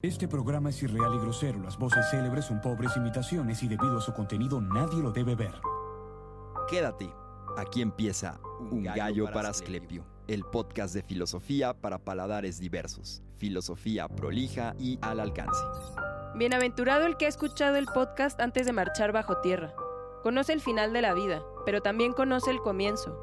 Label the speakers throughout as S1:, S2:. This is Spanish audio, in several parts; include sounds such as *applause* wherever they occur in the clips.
S1: Este programa es irreal y grosero. Las voces célebres son pobres imitaciones y debido a su contenido nadie lo debe ver.
S2: Quédate. Aquí empieza Un gallo para Asclepio, el podcast de filosofía para paladares diversos, filosofía prolija y al alcance.
S3: Bienaventurado el que ha escuchado el podcast antes de marchar bajo tierra. Conoce el final de la vida, pero también conoce el comienzo.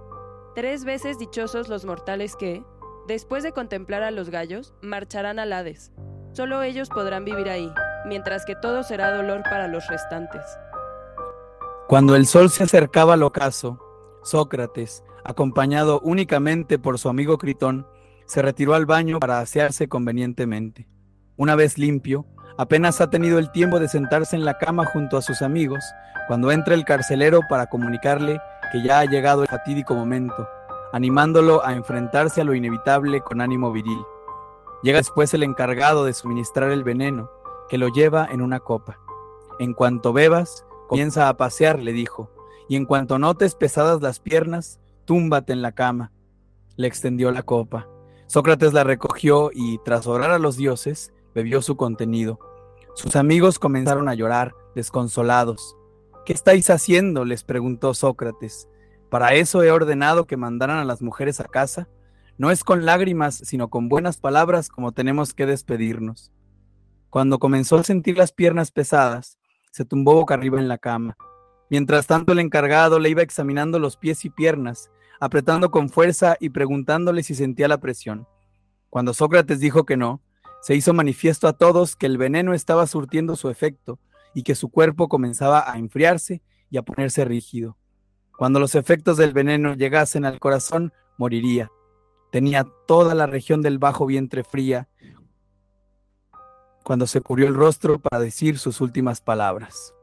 S3: Tres veces dichosos los mortales que, después de contemplar a los gallos, marcharán al Hades. Solo ellos podrán vivir ahí, mientras que todo será dolor para los restantes.
S4: Cuando el sol se acercaba al ocaso, Sócrates, acompañado únicamente por su amigo Critón, se retiró al baño para asearse convenientemente. Una vez limpio, apenas ha tenido el tiempo de sentarse en la cama junto a sus amigos, cuando entra el carcelero para comunicarle que ya ha llegado el fatídico momento, animándolo a enfrentarse a lo inevitable con ánimo viril. Llega después el encargado de suministrar el veneno, que lo lleva en una copa. En cuanto bebas, comienza a pasear, le dijo, y en cuanto notes pesadas las piernas, túmbate en la cama. Le extendió la copa. Sócrates la recogió y, tras orar a los dioses, bebió su contenido. Sus amigos comenzaron a llorar, desconsolados. ¿Qué estáis haciendo? les preguntó Sócrates. ¿Para eso he ordenado que mandaran a las mujeres a casa? No es con lágrimas, sino con buenas palabras como tenemos que despedirnos. Cuando comenzó a sentir las piernas pesadas, se tumbó boca arriba en la cama. Mientras tanto el encargado le iba examinando los pies y piernas, apretando con fuerza y preguntándole si sentía la presión. Cuando Sócrates dijo que no, se hizo manifiesto a todos que el veneno estaba surtiendo su efecto y que su cuerpo comenzaba a enfriarse y a ponerse rígido. Cuando los efectos del veneno llegasen al corazón, moriría. Tenía toda la región del bajo vientre fría cuando se cubrió el rostro para decir sus últimas palabras.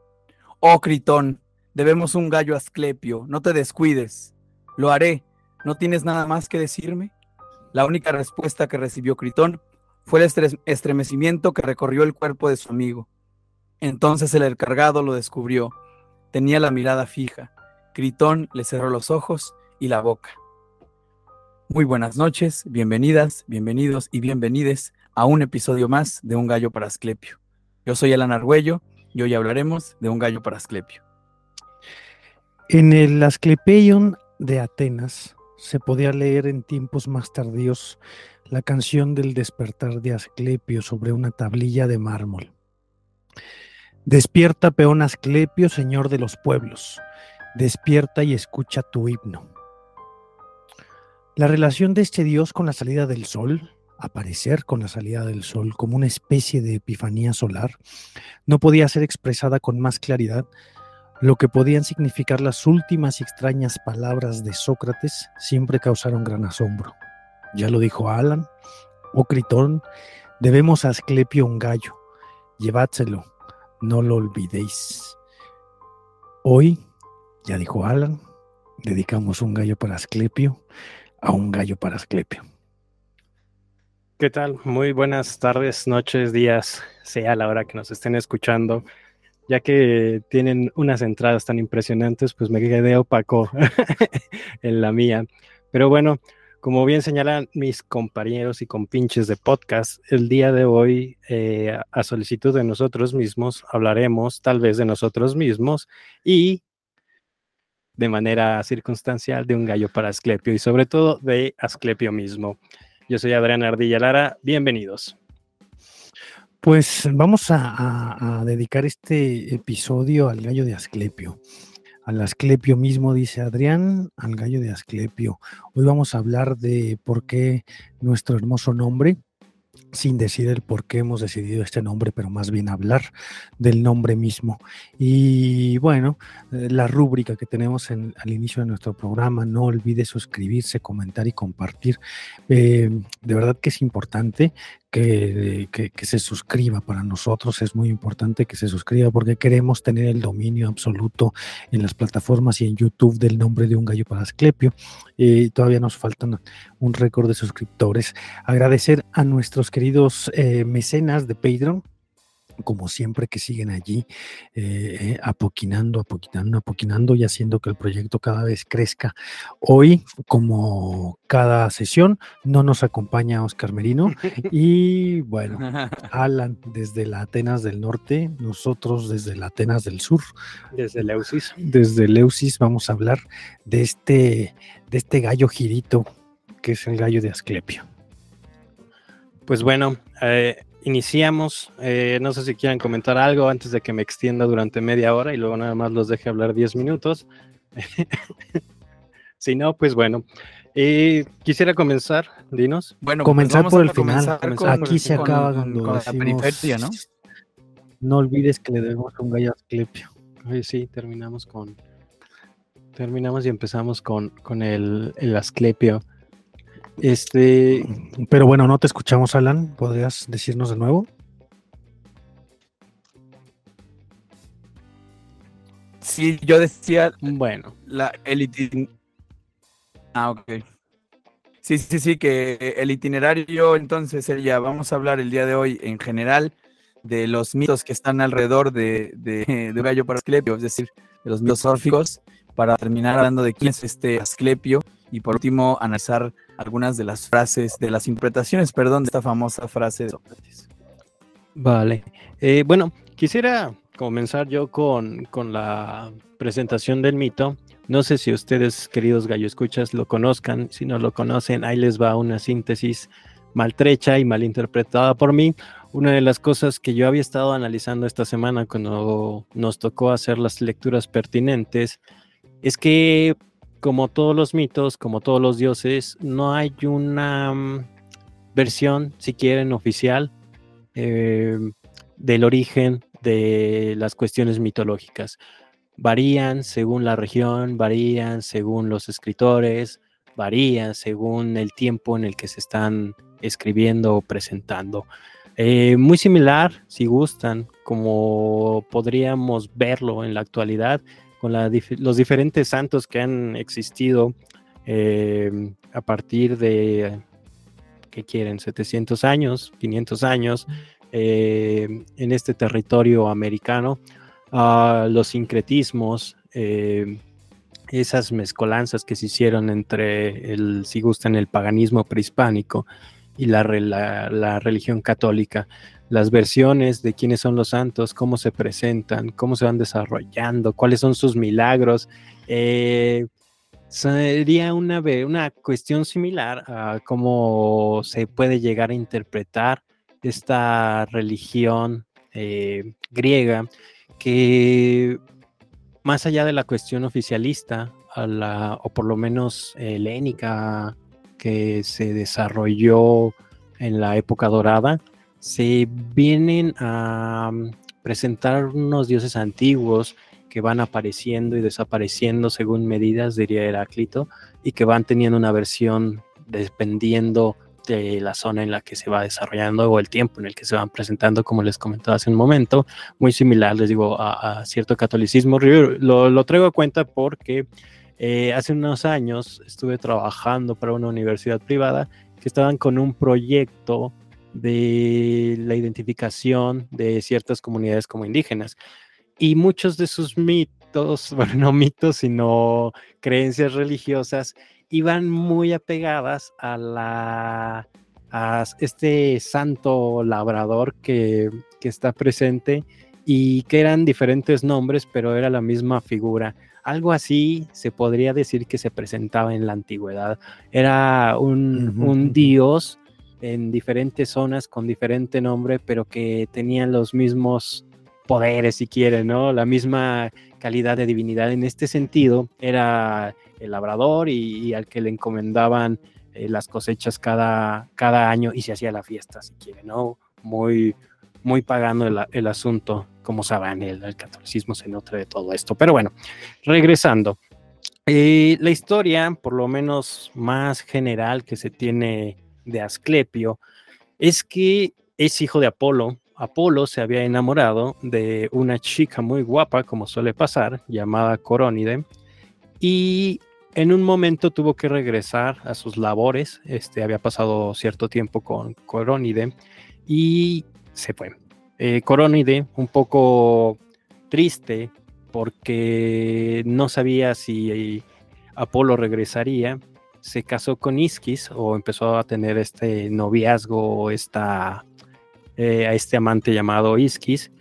S4: Oh, Critón, debemos un gallo a Asclepio, no te descuides. Lo haré. ¿No tienes nada más que decirme? La única respuesta que recibió Critón fue el estremecimiento que recorrió el cuerpo de su amigo. Entonces el encargado lo descubrió. Tenía la mirada fija. Critón le cerró los ojos y la boca. Muy buenas noches, bienvenidas, bienvenidos y bienvenides a un episodio más de Un Gallo para Asclepio. Yo soy Alan Argüello y hoy hablaremos de Un Gallo para Asclepio.
S5: En el Asclepeion de Atenas se podía leer en tiempos más tardíos la canción del despertar de Asclepio sobre una tablilla de mármol. Despierta, peón Asclepio, señor de los pueblos. Despierta y escucha tu himno. La relación de este Dios con la salida del sol, aparecer con la salida del sol como una especie de epifanía solar, no podía ser expresada con más claridad lo que podían significar las últimas y extrañas palabras de Sócrates siempre causaron gran asombro. Ya lo dijo Alan, oh Critón, debemos a Asclepio un gallo, llevádselo, no lo olvidéis. Hoy, ya dijo Alan, dedicamos un gallo para Asclepio, a un gallo para Asclepio.
S6: ¿Qué tal? Muy buenas tardes, noches, días, sea la hora que nos estén escuchando. Ya que tienen unas entradas tan impresionantes, pues me quedé opaco *laughs* en la mía. Pero bueno, como bien señalan mis compañeros y compinches de podcast, el día de hoy, eh, a solicitud de nosotros mismos, hablaremos tal vez de nosotros mismos y de manera circunstancial de un gallo para Asclepio y sobre todo de Asclepio mismo. Yo soy Adrián Ardilla Lara, bienvenidos.
S5: Pues vamos a, dedicar este episodio al gallo de Asclepio. Al Asclepio mismo, dice Adrián, al gallo de Asclepio. Hoy vamos a hablar de por qué nuestro hermoso nombre, sin decir el por qué hemos decidido este nombre, pero más bien hablar del nombre mismo. Y bueno, eh, la rúbrica que tenemos al inicio de nuestro programa, no olvide suscribirse, comentar y compartir. Eh, de verdad que es importante que, se suscriba para nosotros. Es muy importante que se suscriba porque queremos tener el dominio absoluto en las plataformas y en YouTube del nombre de un gallo para Asclepio. Y todavía nos faltan un récord de suscriptores. Agradecer a nuestros queridos eh, mecenas de Patreon como siempre que siguen allí eh, eh, apoquinando, apoquinando, apoquinando y haciendo que el proyecto cada vez crezca. Hoy, como cada sesión, no nos acompaña Oscar Merino *laughs* y bueno, *laughs* Alan desde la Atenas del Norte, nosotros desde la Atenas del Sur.
S6: Desde Leusis.
S5: Desde Leusis vamos a hablar de este, de este gallo girito que es el gallo de Asclepio.
S6: Pues bueno, eh, iniciamos. Eh, no sé si quieran comentar algo antes de que me extienda durante media hora y luego nada más los deje hablar 10 minutos. *laughs* si no, pues bueno. Eh, quisiera comenzar, dinos.
S5: Bueno, pues comenzar por el final. Aquí se acaba cuando con la periferia, ¿no? No olvides que le debemos un gallo a Asclepio.
S6: sí, terminamos con. Terminamos y empezamos con, con el, el Asclepio. Este,
S5: pero bueno, no te escuchamos, Alan. ¿Podrías decirnos de nuevo?
S4: Sí, yo decía.
S6: Bueno.
S4: La, el Ah, ok. Sí, sí, sí, que el itinerario, entonces, ya vamos a hablar el día de hoy en general de los mitos que están alrededor de, de, de Gallo para Asclepio, es decir, de los mitos órficos, para terminar hablando de quién es este Asclepio y por último analizar algunas de las frases, de las interpretaciones, perdón, de esta famosa frase de Sócrates.
S6: Vale. Eh, bueno, quisiera comenzar yo con, con, la presentación del mito. No sé si ustedes, queridos gallo escuchas, lo conozcan. Si no lo conocen, ahí les va una síntesis maltrecha y mal interpretada por mí. Una de las cosas que yo había estado analizando esta semana cuando nos tocó hacer las lecturas pertinentes es que como todos los mitos, como todos los dioses, no hay una mm, versión, si quieren, oficial eh, del origen de las cuestiones mitológicas. Varían según la región, varían según los escritores, varían según el tiempo en el que se están escribiendo o presentando. Eh, muy similar, si gustan, como podríamos verlo en la actualidad, con los diferentes santos que han existido em, a partir de, ¿qué quieren? 700 años, 500 años em, en este territorio americano. Ah, los sincretismos, em, esas mezcolanzas que se hicieron entre el, si gustan, el paganismo prehispánico y la, la religión católica las versiones de quiénes son los santos, cómo se presentan, cómo se van desarrollando, cuáles son sus milagros. Eh, sería una, una cuestión similar a cómo se puede llegar a interpretar esta religión eh, griega que más allá de la cuestión oficialista, o por lo menos helénica que se desarrolló en la época dorada, se vienen a mm, presentar unos dioses antiguos que van apareciendo y desapareciendo según medidas, diría Heráclito, y que van teniendo una versión dependiendo de la zona en la que se va desarrollando o el tiempo en el que se van presentando, como les comentaba hace un momento, muy similar, les digo, a, cierto catolicismo. Lo, traigo a cuenta porque eh, hace unos años estuve trabajando para una universidad privada que estaban con un proyecto de la identificación de ciertas comunidades como indígenas. Y muchos de sus mitos, *laughs* bueno, no mitos, sino creencias religiosas, iban muy apegadas a la a este santo labrador que, que está presente y que eran diferentes nombres, pero era la misma figura. Algo así se podría decir que se presentaba en la antigüedad. Era un, un dios en diferentes zonas con diferente nombre, pero que tenían los mismos poderes, si quieren, ¿no? La misma calidad de divinidad. En este sentido, era el labrador y, al que le encomendaban eh, las cosechas cada, cada año y se hacía la fiesta, si quieren, ¿no? Muy, muy pagando el, asunto, como saben, el, el, catolicismo se nutre de todo esto. Pero bueno, regresando. Eh, la historia, por lo menos más general que se tiene de Asclepio es que es hijo de Apolo. Apolo se había enamorado de una chica muy guapa, como suele pasar, llamada Corónide, y en un momento tuvo que regresar a sus labores. Este había pasado cierto tiempo con Corónide y se fue. Eh, Corónide, un poco triste porque no sabía si Apolo regresaría, se casó con Isquis o empezó a tener este noviazgo esta, eh, a este amante llamado Isquis,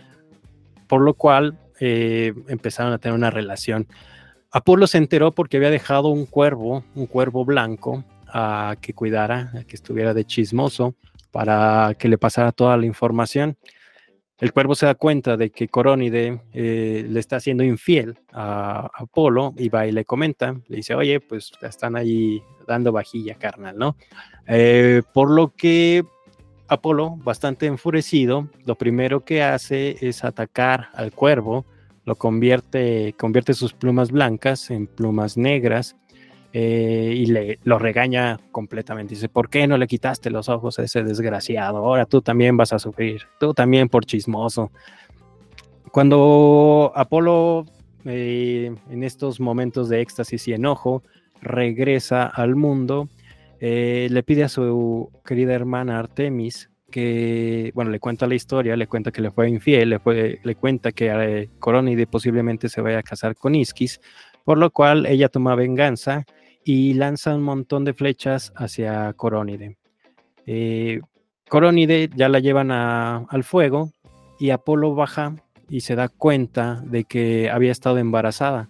S6: por lo cual eh, empezaron a tener una relación. Apolo se enteró porque había dejado un cuervo, un cuervo blanco, a que cuidara, a que estuviera de chismoso, para que le pasara toda la información. El cuervo se da cuenta de que Corónide eh, le está haciendo infiel a, Apolo y va y le comenta, le dice, oye, pues están ahí dando vajilla, carnal, ¿no? Eh, por lo que Apolo, bastante enfurecido, lo primero que hace es atacar al cuervo, lo convierte, convierte sus plumas blancas en plumas negras eh, y le lo regaña completamente. Dice, ¿por qué no le quitaste los ojos a ese desgraciado? Ahora tú también vas a sufrir, tú también por chismoso. Cuando Apolo, eh, en estos momentos de éxtasis y enojo, regresa al mundo, eh, le pide a su querida hermana Artemis que, bueno, le cuenta la historia, le cuenta que le fue infiel, le, fue, le cuenta que eh, Coronide posiblemente se vaya a casar con Isquis, por lo cual ella toma venganza y lanza un montón de flechas hacia Corónide. Eh, Corónide ya la llevan al fuego y Apolo baja y se da cuenta de que había estado embarazada.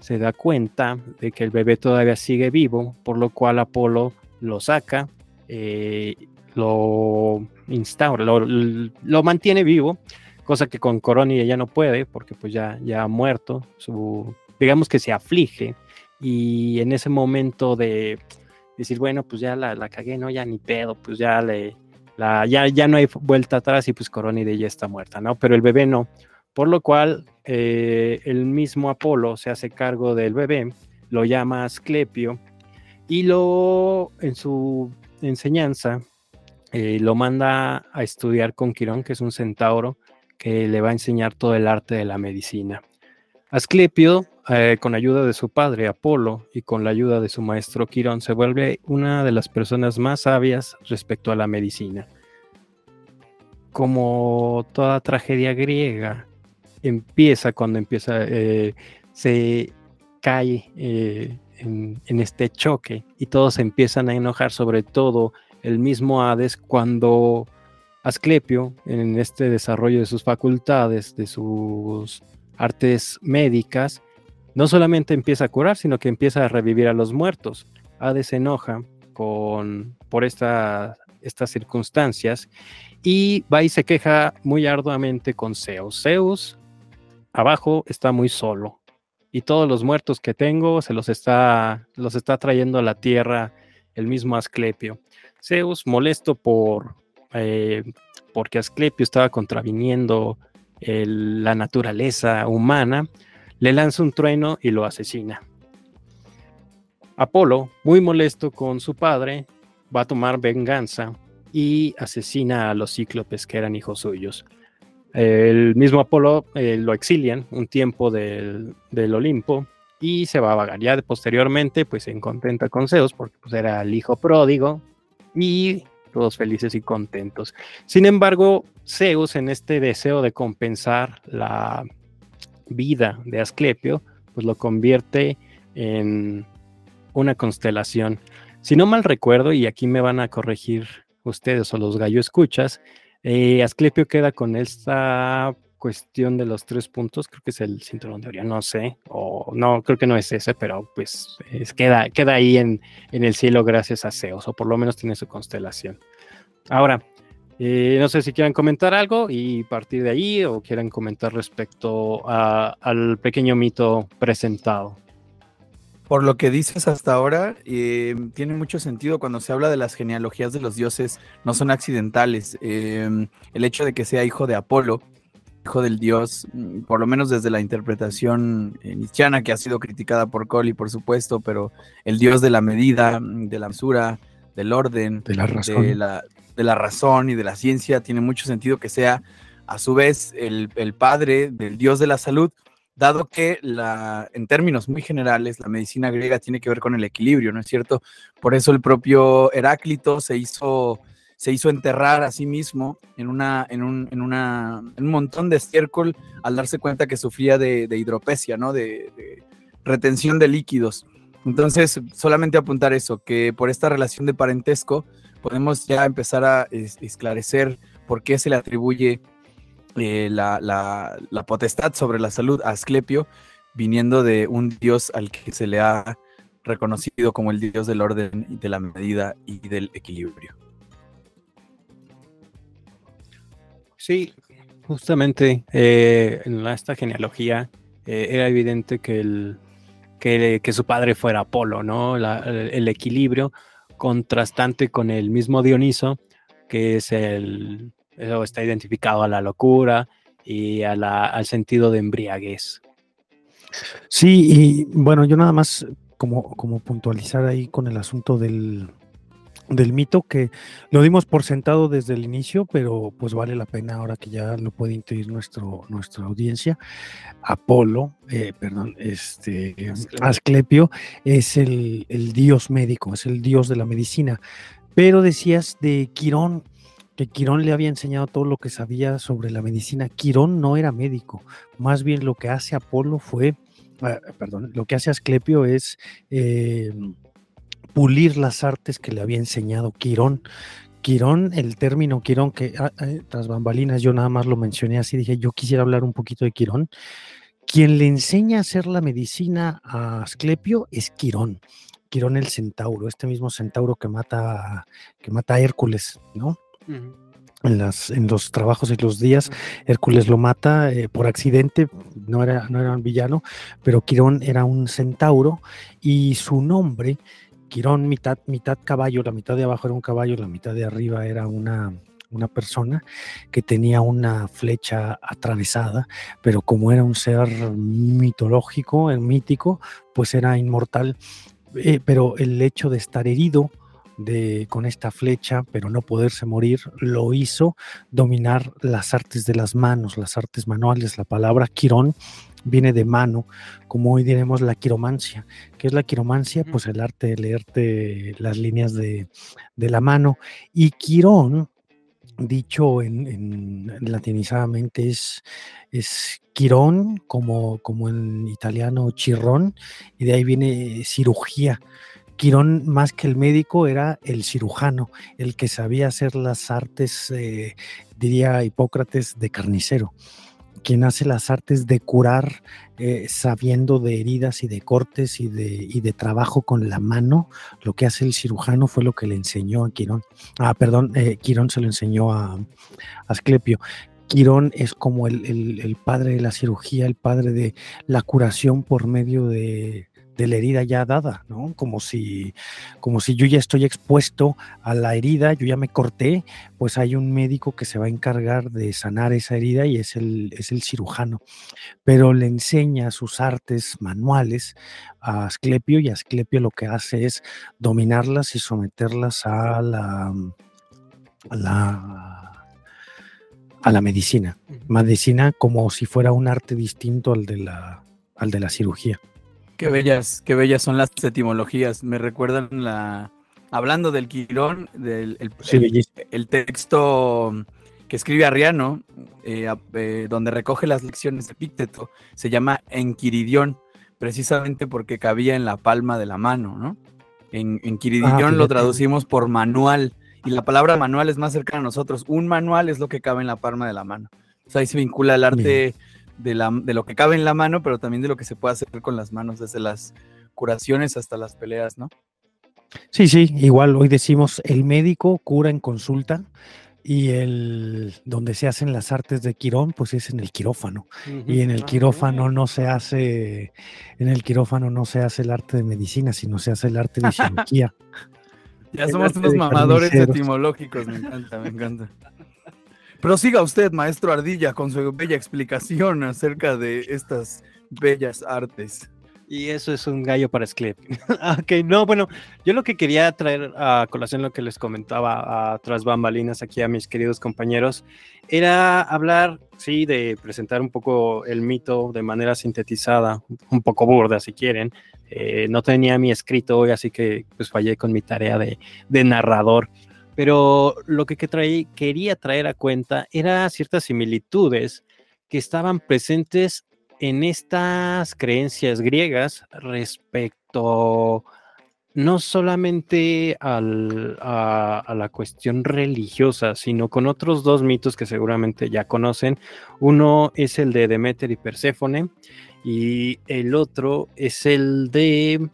S6: Se da cuenta de que el bebé todavía sigue vivo, por lo cual Apolo lo saca, eh, lo instaura, lo, mantiene vivo, cosa que con Corónide ya no puede, porque pues ya, ya ha muerto, su, digamos que se aflige y en ese momento de decir, bueno, pues ya la, la cagué, no, ya ni pedo, pues ya le, la, ya, ya no hay vuelta atrás y pues Coronide ya está muerta, ¿no? Pero el bebé no. Por lo cual, eh, el mismo Apolo se hace cargo del bebé, lo llama Asclepio y lo, en su enseñanza, eh, lo manda a estudiar con Quirón, que es un centauro, que le va a enseñar todo el arte de la medicina. Asclepio, eh, con ayuda de su padre Apolo y con la ayuda de su maestro Quirón, se vuelve una de las personas más sabias respecto a la medicina. Como toda tragedia griega, empieza cuando empieza, eh, se cae eh, en, en, este choque y todos empiezan a enojar, sobre todo el mismo Hades, cuando Asclepio, en este desarrollo de sus facultades, de sus artes médicas, no solamente empieza a curar, sino que empieza a revivir a los muertos. Hades se enoja con, por estas circunstancias y va y se queja muy arduamente con Zeus. Zeus abajo está muy solo y todos los muertos que tengo se los está, los está trayendo a la tierra el mismo Asclepio. Zeus, molesto por, eh, porque Asclepio estaba contraviniendo la naturaleza humana, le lanza un trueno y lo asesina. Apolo, muy molesto con su padre, va a tomar venganza y asesina a los cíclopes que eran hijos suyos. El mismo Apolo eh, lo exilian un tiempo del, Olimpo y se va a vagar. Ya posteriormente, pues se contenta con Zeus porque pues, era el hijo pródigo y todos felices y contentos. Sin embargo, Zeus, en este deseo de compensar la vida de Asclepio, pues lo convierte en una constelación. Si no mal recuerdo, y aquí me van a corregir ustedes o los gallo escuchas, eh, Asclepio queda con esta cuestión de los tres puntos, creo que es el cinturón de Orión, no sé, o no, creo que no es ese, pero pues queda, queda ahí en, en, el cielo gracias a Zeus, o por lo menos tiene su constelación. Ahora, eh, no sé si quieran comentar algo y partir de ahí o quieran comentar respecto al pequeño mito presentado.
S4: Por lo que dices hasta ahora, eh, tiene mucho sentido cuando se habla de las genealogías de los dioses, no son accidentales. Eh, el hecho de que sea hijo de Apolo, hijo del dios, mm, por lo menos desde la interpretación nietzscheana, que ha sido criticada por Colli, por supuesto, pero el dios de la medida, de la mesura, del orden,
S5: de la razón,
S4: de la, de la razón y de la ciencia, tiene mucho sentido que sea a su vez el, padre del dios de la salud, dado que la, en términos muy generales la medicina griega tiene que ver con el equilibrio, ¿no es cierto? Por eso el propio Heráclito se hizo, se hizo enterrar a sí mismo en una, en, un, en una un montón de estiércol al darse cuenta que sufría de, hidropesia, ¿no? De, retención de líquidos. Entonces, solamente apuntar eso, que por esta relación de parentesco podemos ya empezar a esclarecer por qué se le atribuye eh, la, la, potestad sobre la salud a Asclepio, viniendo de un dios al que se le ha reconocido como el dios del orden y de la medida y del equilibrio.
S6: Sí, justamente eh, en esta genealogía eh, era evidente que, el, que, su padre fuera Apolo, ¿no? el, equilibrio contrastante con el mismo Dioniso, que es el, está identificado a la locura y al sentido de embriaguez.
S5: Sí, y bueno, yo nada más como, como puntualizar ahí con el asunto del, del mito que lo dimos por sentado desde el inicio, pero pues vale la pena ahora que ya lo puede intuir nuestro, nuestra audiencia. Apolo, eh, perdón, este Asclepio, es el, el, dios médico, es el dios de la medicina. Pero decías de Quirón, que Quirón le había enseñado todo lo que sabía sobre la medicina. Quirón no era médico, más bien lo que hace Apolo fue Ah, perdón, lo que hace Asclepio es eh, pulir las artes que le había enseñado Quirón. Quirón, el término Quirón, que eh, tras bambalinas yo nada más lo mencioné así, dije, yo quisiera hablar un poquito de Quirón. Quien le enseña a hacer la medicina a Asclepio es Quirón. Quirón el centauro, este mismo centauro que mata, que mata a Hércules, ¿no? en, las, en los trabajos y los días. Hércules lo mata eh, por accidente, no era, no era un villano, pero Quirón era un centauro y su nombre, Quirón mitad, mitad caballo, la mitad de abajo era un caballo, la mitad de arriba era una, una persona que tenía una flecha atravesada, pero como era un ser mitológico, el mítico, pues era inmortal. Eh, pero el hecho de estar herido de, con esta flecha, pero no poderse morir, lo hizo dominar las artes de las manos, las artes manuales. La palabra quirón viene de mano, como hoy diremos la quiromancia. ¿Qué es la quiromancia? Pues el arte de leerte las líneas de, la mano. Y quirón, dicho en, latinizadamente, es, es quirón, como, como en italiano chirrón, y de ahí viene cirugía. Quirón, más que el médico, era el cirujano, el que sabía hacer las artes, eh, diría Hipócrates, de carnicero, quien hace las artes de curar eh, sabiendo de heridas y de cortes y de, de, trabajo con la mano. Lo que hace el cirujano fue lo que le enseñó a Quirón. Ah, perdón, eh, Quirón se lo enseñó a, Asclepio. Quirón es como el, padre de la cirugía, el padre de la curación por medio de, de la herida ya dada, ¿no? Como si, como si yo ya estoy expuesto a la herida, yo ya me corté, pues hay un médico que se va a encargar de sanar esa herida y es el, es el cirujano. Pero le enseña sus artes manuales a Asclepio y Asclepio lo que hace es dominarlas y someterlas a la, a la, a la medicina. Medicina como si fuera un arte distinto al de la, al de la cirugía.
S4: Qué bellas, qué bellas son las etimologías. Me recuerdan la. Hablando del Quirón, del el, texto que escribe Arriano, eh, eh, donde recoge las lecciones de Pícteto, se llama Enquiridión, precisamente porque cabía en la palma de la mano, ¿no? En, Enquiridión ah, lo traducimos por manual, y la palabra manual es más cercana a nosotros. Un manual es lo que cabe en la palma de la mano. O sea, ahí se vincula el arte de, la, de lo que cabe en la mano, pero también de lo que se puede hacer con las manos, desde las curaciones hasta las peleas, ¿no?
S5: Sí, sí, igual hoy decimos el médico cura en consulta y el donde se hacen las artes de Quirón, pues es en el quirófano. Y en el ah, quirófano no se hace, en el quirófano no se hace el arte de medicina, sino se hace el arte de *laughs* cirugía.
S4: ya somos unos mamadores etimológicos, me encanta, me encanta. Prosiga usted, maestro Ardilla, con su bella explicación acerca de estas bellas artes.
S6: Y eso es un gallo para Sclep. *laughs* ok, no, bueno, yo lo que quería traer a colación lo que les comentaba a tras bambalinas aquí a mis queridos compañeros era hablar, sí, de presentar un poco el mito de manera sintetizada, un poco burda si quieren. Eh, no tenía mi escrito hoy, así que pues fallé con mi tarea de narrador pero lo que, quería traer a cuenta era ciertas similitudes que estaban presentes en estas creencias griegas respecto no solamente a, a la cuestión religiosa, sino con otros dos mitos que seguramente ya conocen. Uno es el de Demeter y Perséfone y el otro es el de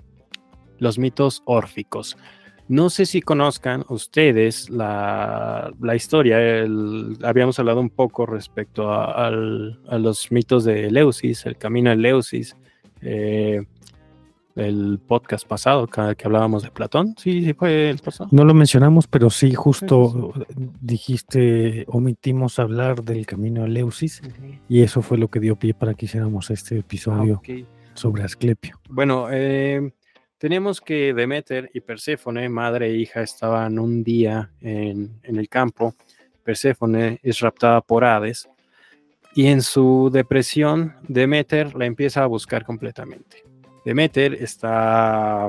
S6: los mitos órficos. No sé si conozcan ustedes la, la historia, el- habíamos hablado un poco respecto a, al- a los mitos de Eleusis, el camino de Eleusis, eh, el podcast pasado que, que hablábamos de Platón, sí, sí fue el pasado.
S5: No lo mencionamos, pero sí, justo dijiste, omitimos hablar del camino de Leusis y eso fue lo que dio pie para que hiciéramos este
S6: Ah,
S5: episodio
S6: ok.
S5: sobre Asclepio.
S6: Bueno, eh, teníamos que Demeter y Perséfone, madre e hija, estaban un día en, en el campo. Perséfone es raptada por Hades y en su depresión Demeter la empieza a buscar completamente. Demeter está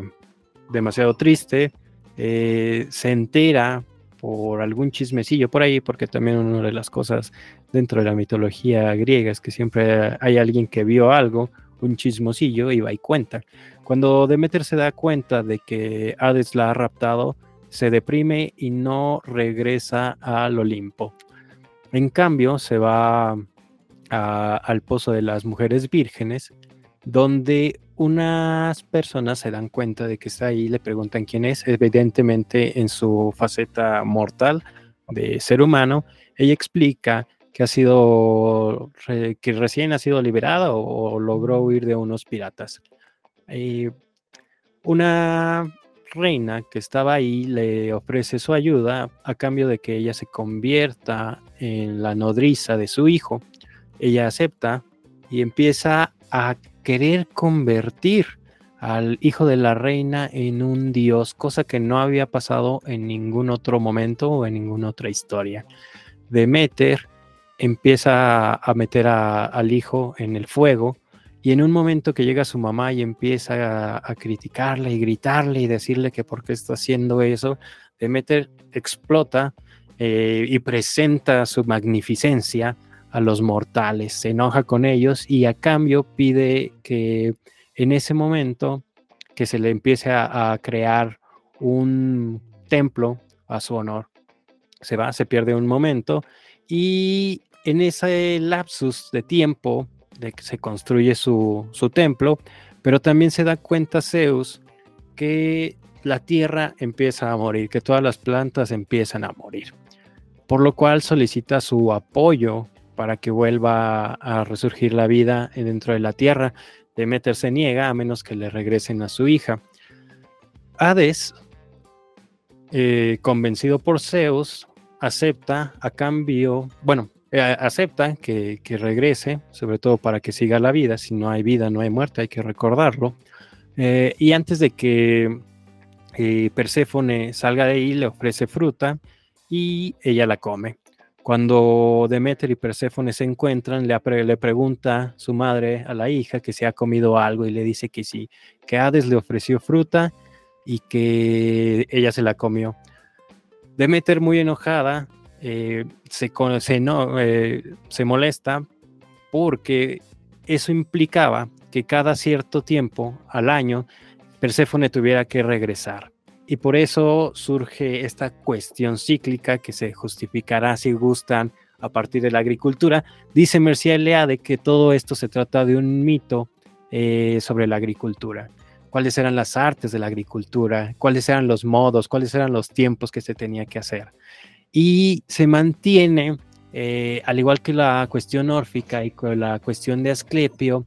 S6: demasiado triste, eh, se entera por algún chismecillo por ahí, porque también una de las cosas dentro de la mitología griega es que siempre hay alguien que vio algo, un chismosillo, y va y cuenta. Cuando Demeter se da cuenta de que Hades la ha raptado, se deprime y no regresa al Olimpo. En cambio, se va al pozo de las mujeres vírgenes, donde unas personas se dan cuenta de que está ahí, le preguntan quién es, evidentemente en su faceta mortal de ser humano, ella explica que ha sido, que recién ha sido liberada o logró huir de unos piratas. Y una reina que estaba ahí le ofrece su ayuda a cambio de que ella se convierta en la nodriza de su hijo. Ella acepta y empieza a querer convertir al hijo de la reina en un dios, cosa que no había pasado en ningún otro momento o en ninguna otra historia. Demeter empieza a meter a- al hijo en el fuego y en un momento que llega su mamá y empieza a, criticarle y gritarle y decirle que por qué está haciendo eso, Demeter explota eh, y presenta su magnificencia a los mortales, se enoja con ellos y a cambio pide que en ese momento que se le empiece a, a crear un templo a su honor. Se va, se pierde un momento y en ese lapsus de tiempo de que se construye su, su templo, pero también se da cuenta Zeus que la tierra empieza a morir, que todas las plantas empiezan a morir, por lo cual solicita su apoyo para que vuelva a resurgir la vida dentro de la tierra. Demeter se niega a menos que le regresen a su hija. Hades, eh, convencido por Zeus, acepta a cambio, bueno, eh, acepta que, regrese, sobre todo para que siga la vida. Si no hay vida, no hay muerte, hay que recordarlo. Eh, y antes de que eh, Perséfone salga de ahí, le ofrece fruta y ella la come. Cuando Demeter y Perséfone se encuentran, le, le pregunta su madre a la hija que si ha comido algo y le dice que sí, que Hades le ofreció fruta y que ella se la comió. Demeter, muy enojada, eh, se, se, no, eh, se molesta porque eso implicaba que cada cierto tiempo al año Perséfone tuviera que regresar. Y por eso surge esta cuestión cíclica que se justificará si gustan a partir de la agricultura. Dice Mercia Eleade que todo esto se trata de un mito eh, sobre la agricultura. Cuáles eran las artes de la agricultura, cuáles eran los modos, cuáles eran los tiempos que se tenía que hacer. Y se mantiene, eh, al igual que la cuestión órfica y la cuestión de Asclepio,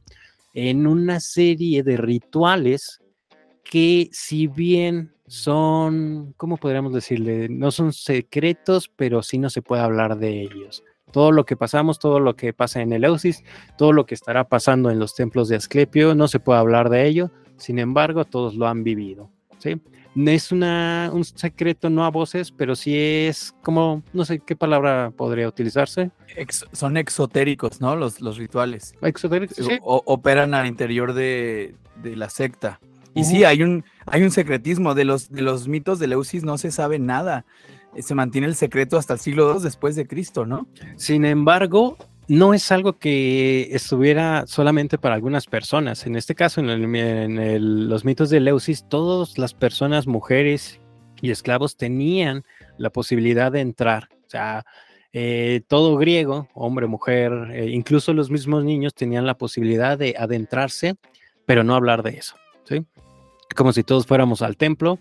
S6: en una serie de rituales que si bien son, ¿cómo podríamos decirle? No son secretos, pero sí no se puede hablar de ellos. Todo lo que pasamos, todo lo que pasa en el Eusis, todo lo que estará pasando en los templos de Asclepio, no se puede hablar de ello, sin embargo, todos lo han vivido. ¿sí? No Es una, un secreto no a voces, pero sí es como, no sé qué palabra podría utilizarse.
S4: Ex- son exotéricos, ¿no? Los, los rituales.
S6: Exotérico, sí.
S4: O- operan al interior de, de la secta. Y
S6: Ujú.
S4: sí, hay un, hay un secretismo. De los, de los mitos de Leusis no se sabe nada. eh, se mantiene el secreto hasta el siglo II después de Cristo, ¿no?
S6: Sin embargo, no es algo que estuviera solamente para algunas personas. En este caso, en, los mitos de Leusis, todas las personas, mujeres y esclavos tenían la posibilidad de entrar. O sea, eh, todo griego, hombre, mujer, eh, incluso los mismos niños tenían la posibilidad de adentrarse, pero no hablar de eso. ¿sí? Como si todos fuéramos al templo,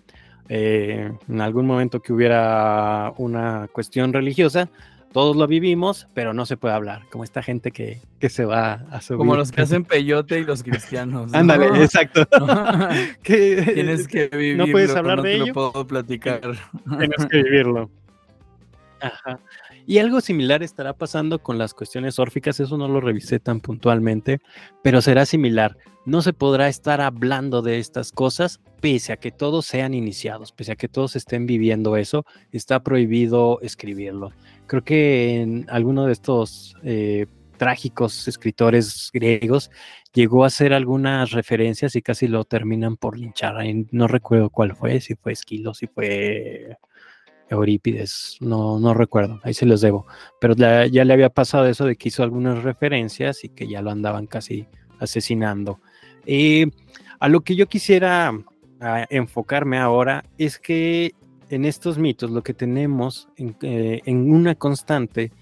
S6: eh, en algún momento que hubiera una cuestión religiosa, todos lo vivimos, pero no se puede hablar, como esta gente que, se va a subir.
S4: Como los que hacen *laughs* peyote y los cristianos.
S6: Ándale, exacto. *laughs* *laughs*
S4: Tienes que vivirlo.
S6: No puedes hablar
S4: no
S6: de
S4: te
S6: ello.
S4: Lo puedo platicar.
S6: Tienes que vivirlo. Ajá. Y algo similar estará pasando con las cuestiones órficas, eso no lo revisé tan puntualmente, pero será similar. No se podrá estar hablando de estas cosas pese a que todos sean iniciados, pese a que todos estén viviendo eso, está prohibido escribirlo. Creo que en alguno de estos eh, trágicos escritores griegos llegó a hacer algunas referencias y casi lo terminan por linchar. No recuerdo cuál fue, si fue Esquilo, si fue Eurípides, no, no recuerdo, ahí se los debo, pero ya, le había pasado eso de que hizo algunas referencias y que ya lo andaban casi asesinando. Eh, a lo que yo quisiera enfocarme ahora es que en estos mitos lo que tenemos en, eh, una constante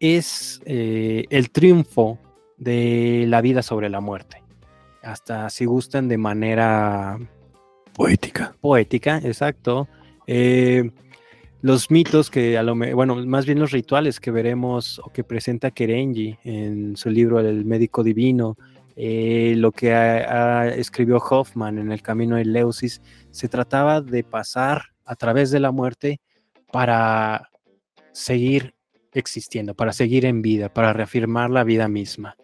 S6: es eh, el triunfo de la vida sobre la muerte. Hasta si gustan de manera
S5: poética.
S6: Poética, exacto los mitos que a lo bueno, más bien los rituales que veremos o que presenta Kerenji en su libro El médico divino, eh, lo que escribió Hoffman en El camino de Leusis, se trataba de pasar a través de la muerte para seguir existiendo, para seguir en vida, para reafirmar la vida misma.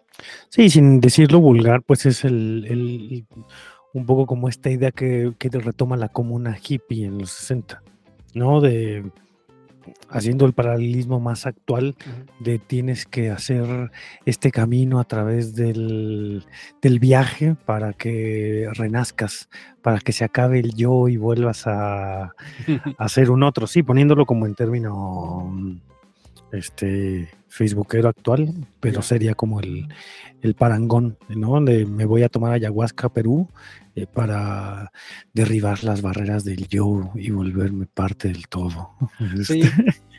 S5: Sí, sin decirlo vulgar, pues es el, un poco como esta idea que, que retoma la comuna hippie en los 60 ¿no? De haciendo el paralelismo más actual de tienes que hacer este camino a través del, viaje para que renazcas, para que se acabe el yo y vuelvas a, *laughs* a ser un otro, sí, poniéndolo como en término este facebookero actual, pero sería como el, el parangón, ¿no? De me voy a tomar ayahuasca Perú eh, para derribar las barreras del yo y volverme parte del todo. *laughs*
S6: Sí.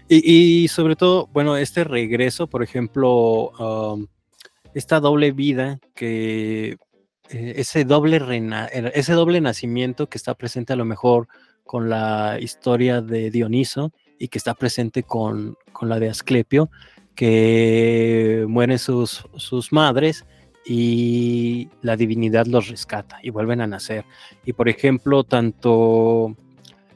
S6: y, sobre todo, bueno, este regreso, por ejemplo, um, esta doble vida que eh, ese doble ese doble nacimiento que está presente a lo mejor con la historia de Dioniso y que está presente con, con la de Asclepio, que mueren sus, sus madres y la divinidad los rescata y vuelven a nacer. Y por ejemplo, tanto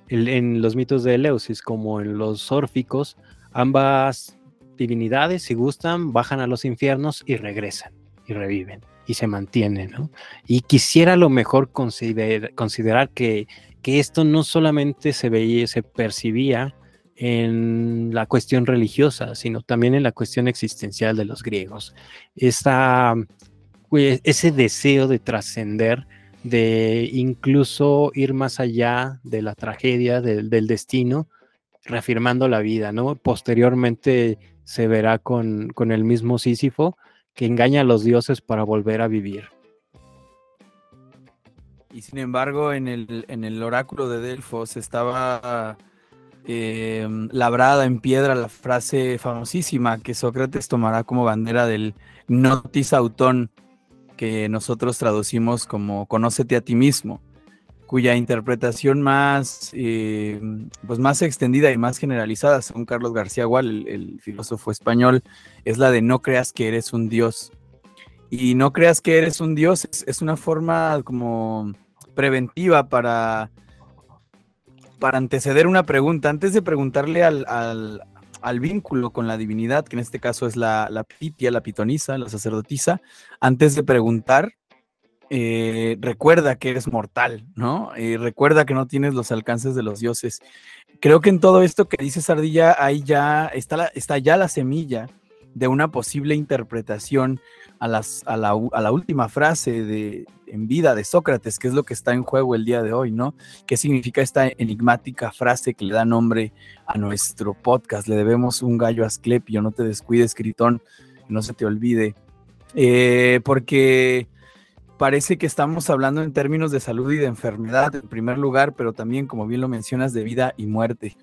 S6: en los mitos de Eleusis como en los órficos, ambas divinidades, si gustan, bajan a los infiernos y regresan y reviven y se mantienen. Y quisiera a lo mejor considerar que, que, esto no solamente se veía, se percibía en la cuestión religiosa, sino también en la cuestión existencial de los griegos. Pues, ese deseo de trascender, de incluso ir más allá de la tragedia, del destino, reafirmando la vida, ¿no? Posteriormente se verá con, con el mismo Sísifo que engaña a los dioses para volver a vivir.
S4: Y sin embargo, en el, en el oráculo de Delfos estaba eh, labrada en piedra la frase famosísima que Sócrates tomará como bandera del notis autón, que nosotros traducimos como conócete a ti mismo, cuya interpretación más, eh, pues más extendida y más generalizada, según Carlos García Gual, el, filósofo español, es la de no creas que eres un dios. Y no creas que eres un dios es una forma como preventiva para para anteceder una pregunta, antes de preguntarle al, al, vínculo con la divinidad, que en este caso es la, la pitia, la pitonisa, la sacerdotisa, antes de preguntar, eh, recuerda que eres mortal, ¿no? Eh, recuerda que no tienes los alcances de los dioses. Creo que en todo esto que dice Sardilla, ahí ya está, está ya la semilla de una posible interpretación a, a, la, a la última frase de, en vida de Sócrates, que es lo que está en juego el día de hoy, ¿no? ¿Qué significa esta enigmática frase que le da nombre a nuestro podcast? Le debemos un gallo a Asclepio, no te descuides, Critón, no se te olvide. Eh, porque parece que estamos hablando en términos de salud y de enfermedad en primer lugar, pero también, como bien lo mencionas, de vida y muerte.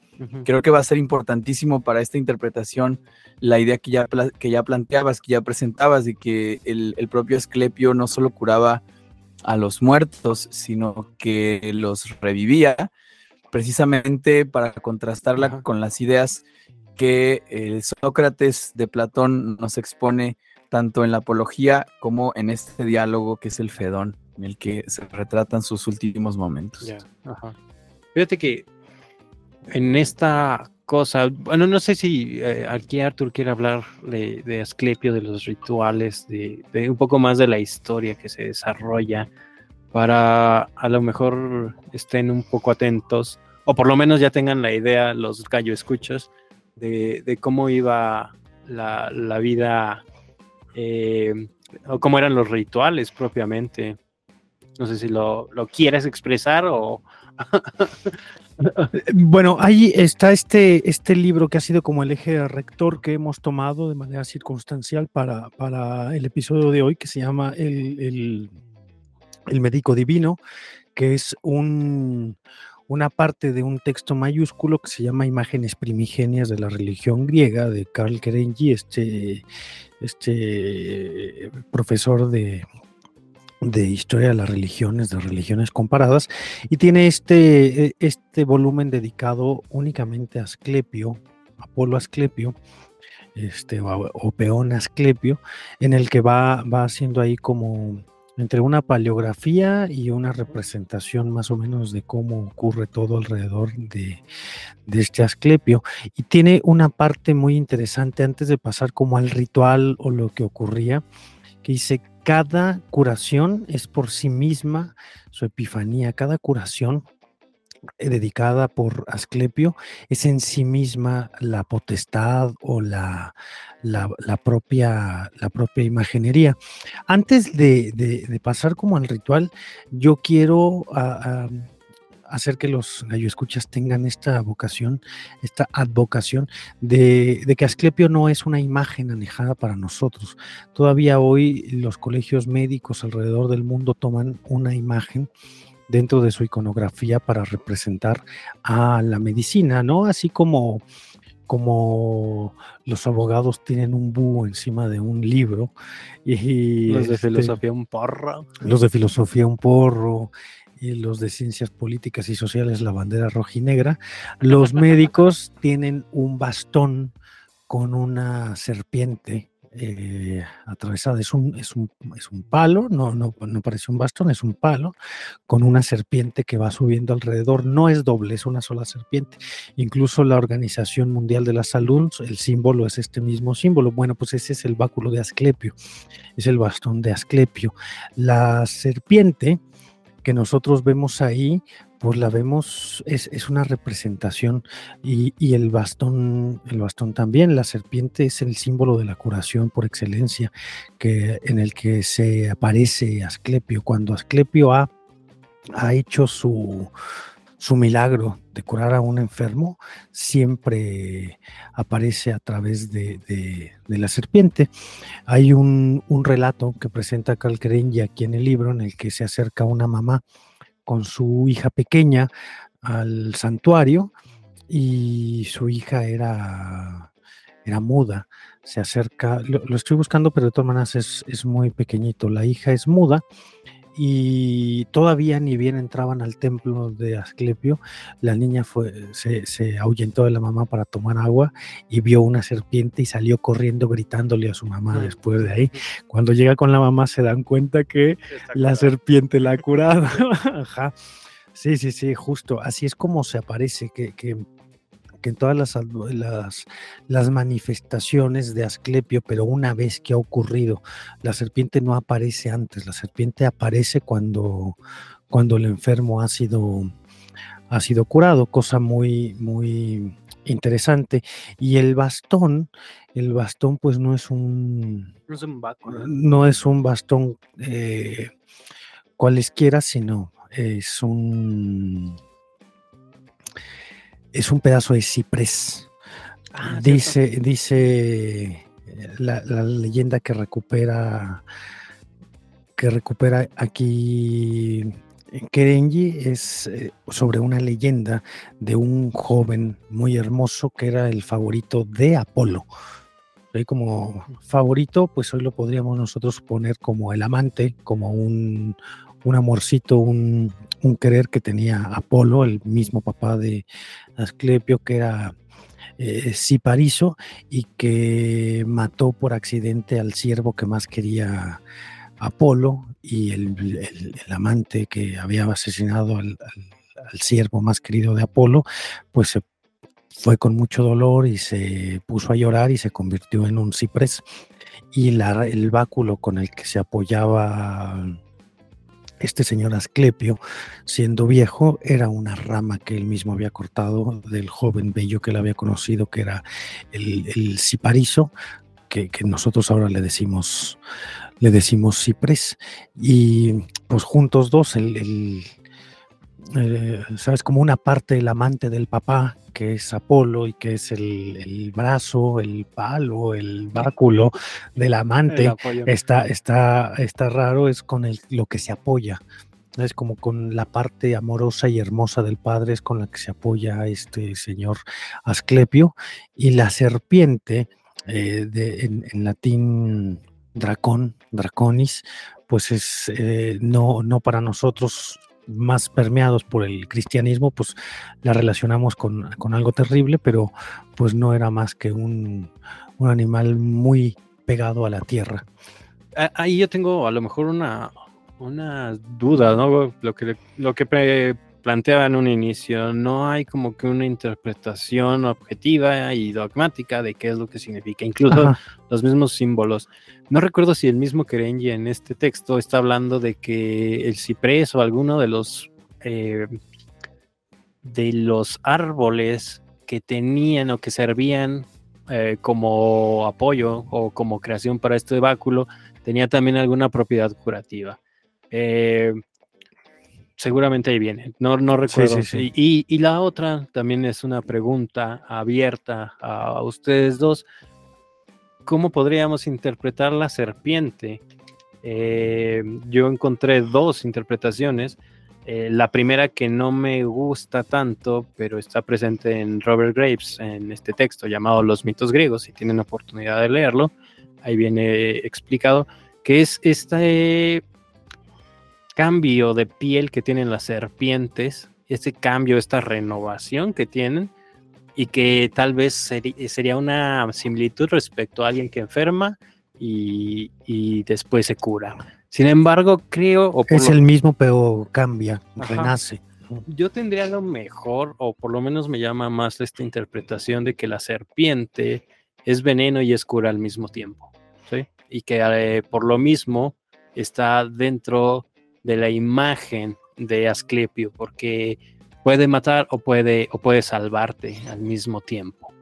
S4: Creo que va a ser importantísimo para esta interpretación la idea que ya, que ya planteabas, que ya presentabas, de que el, el propio Asclepio no solo curaba a los muertos, sino que los revivía, precisamente para contrastarla con las ideas que el Sócrates de Platón nos expone tanto en la apología como en este diálogo que es el Fedón, en el que se retratan sus últimos momentos.
S6: Fíjate que en esta cosa, bueno, no sé si eh, aquí Arthur quiere hablar de, Asclepio, de los rituales, de, un poco más de la historia que se desarrolla, para a lo mejor estén un poco atentos, o por lo menos ya tengan la idea los gallo escuchos de, cómo iba la, vida, eh, o cómo eran los rituales propiamente. No sé si lo, lo quieres expresar o... *laughs*
S5: Bueno, ahí está este, este libro que ha sido como el eje rector que hemos tomado de manera circunstancial para, para el episodio de hoy, que se llama El, el, Médico Divino, que es un, una parte de un texto mayúsculo que se llama Imágenes Primigenias de la Religión Griega, de Karl Kerenyi, este, este profesor de, de historia de las religiones, de religiones comparadas, y tiene este, e, este volumen dedicado únicamente a Asclepio, Apolo Asclepio, este, o, Peón Asclepio, en el que va, va haciendo ahí como entre una paleografía y una representación más o menos de cómo ocurre todo alrededor de, de, este Asclepio. Y tiene una parte muy interesante antes de pasar como al ritual o lo que ocurría, que dice cada curación es por sí misma su epifanía, cada curación dedicada por Asclepio es en sí misma la potestad o la, la, propia, la propia imaginería. Antes de, pasar como al ritual, yo quiero ah, hacer que los escuchas tengan esta vocación, esta advocación de, que Asclepio no es una imagen anejada para nosotros. Todavía hoy los colegios médicos alrededor del mundo toman una imagen dentro de su iconografía para representar a la medicina, ¿no? Así como como los abogados tienen un búho encima de un libro y
S6: los de este filosofía un porro
S5: los de filosofía un porro y los de ciencias políticas y sociales la bandera roja y negra, los *laughs* médicos tienen un bastón con una serpiente eh, atravesada. Es un, es un, es un palo, no, no, no, parece un bastón, es un palo con una serpiente que va subiendo alrededor. No es doble, es una sola serpiente. Incluso la Organización Mundial de la Salud, el símbolo es este mismo símbolo. Bueno, pues ese es el báculo de Asclepio, es el bastón de Asclepio. La serpiente que nosotros vemos ahí, pues la vemos, es, una representación y, el bastón, el bastón también, la serpiente es el símbolo de la curación por excelencia, que, en el que se aparece Asclepio. Cuando Asclepio ha, ha hecho su, su milagro de curar a un enfermo siempre aparece a través de, la serpiente. Hay un, relato que presenta Calquerenji aquí en el libro en el que se acerca una mamá con su hija pequeña al santuario y su hija era, era muda. Se acerca, lo, estoy buscando, pero de todas maneras es muy pequeñito. La hija es muda y todavía ni bien entraban al templo de Asclepio, la niña fue, se, ahuyentó de la mamá para tomar agua y vio una serpiente y salió corriendo gritándole a su mamá después de ahí. Cuando llega con la mamá se dan cuenta que la serpiente la ha *laughs* curado. *laughs* Ajá. Sí, sí, sí, justo. Así es como se aparece, que, que que en todas las, las, manifestaciones de Asclepio, pero una vez que ha ocurrido, la serpiente no aparece antes, la serpiente aparece cuando, cuando el enfermo ha sido, ha sido curado, cosa muy, muy interesante. Y el bastón, el bastón pues no es un...
S6: No es un.
S5: No es un bastón eh, cualesquiera, sino es un... Es un pedazo de ciprés.
S6: Ah,
S5: dice, dice la, la leyenda que recupera que recupera aquí Kerenji es eh, sobre una leyenda de un joven muy hermoso que era el favorito de Apolo. Hoy como favorito, pues hoy lo podríamos nosotros poner como el amante, como un, un amorcito, un, un querer que tenía Apolo, el mismo papá de Asclepio, que era eh, y que mató por accidente al siervo que más quería Apolo y el, amante que había asesinado al siervo más querido de Apolo, pues se fue con mucho dolor y se puso a llorar y se convirtió en un ciprés. Y la- el báculo con el que se apoyaba este señor Asclepio, siendo viejo, era una rama que él mismo había cortado del joven bello que él había conocido, que era el, el ciparizo, que, nosotros ahora le decimos, le decimos ciprés. Y pues juntos dos, el, eh, sabes, como una parte del amante del papá, que es Apolo y que es el, el brazo, el palo, el báculo del amante
S6: El
S5: está, está, está raro, es con el, lo que se apoya. Es como con la parte amorosa y hermosa del padre, es con la que se apoya este señor Asclepio. Y la serpiente, eh, de, en, en latín dracón, draconis, pues es eh, no, no para nosotros más permeados por el cristianismo, pues la relacionamos con, con algo terrible, pero pues no era más que un, un animal muy pegado a la tierra.
S6: Ah, Ahí yo tengo a lo mejor una, una duda, ¿no? Lo que, lo que planteaba en un inicio, no hay como que una interpretación objetiva y dogmática de qué es lo que significa, incluso
S5: Ajá.
S6: los mismos símbolos. No recuerdo si el mismo Kerenji en este texto está hablando de que el ciprés o alguno de los eh, de los árboles que tenían o que servían eh, como apoyo o como creación para este báculo tenía también alguna propiedad curativa. Eh, seguramente ahí viene, no, no recuerdo.
S5: sí, sí.
S6: Y, y la otra también es una pregunta abierta a ustedes dos. ¿Cómo podríamos interpretar la serpiente? Eh, yo encontré dos interpretaciones. Eh, la primera que no me gusta tanto, pero está presente en Robert Graves, en este texto llamado Los mitos griegos, si tienen oportunidad de leerlo, ahí viene explicado, que es este cambio de piel que tienen las serpientes, este cambio, esta renovación que tienen, y que tal vez sería una similitud respecto a alguien que enferma y, y después se cura. Sin embargo, creo, o
S5: Es el mismo, pero cambia,
S6: Ajá.
S5: renace.
S6: yo tendría lo mejor, o por lo menos me llama más esta interpretación de que la serpiente es veneno y es cura al mismo tiempo, ¿sí? Y que eh, por lo mismo está dentro de la imagen de Asclepio, porque puede matar o puede, o puede salvarte al mismo tiempo.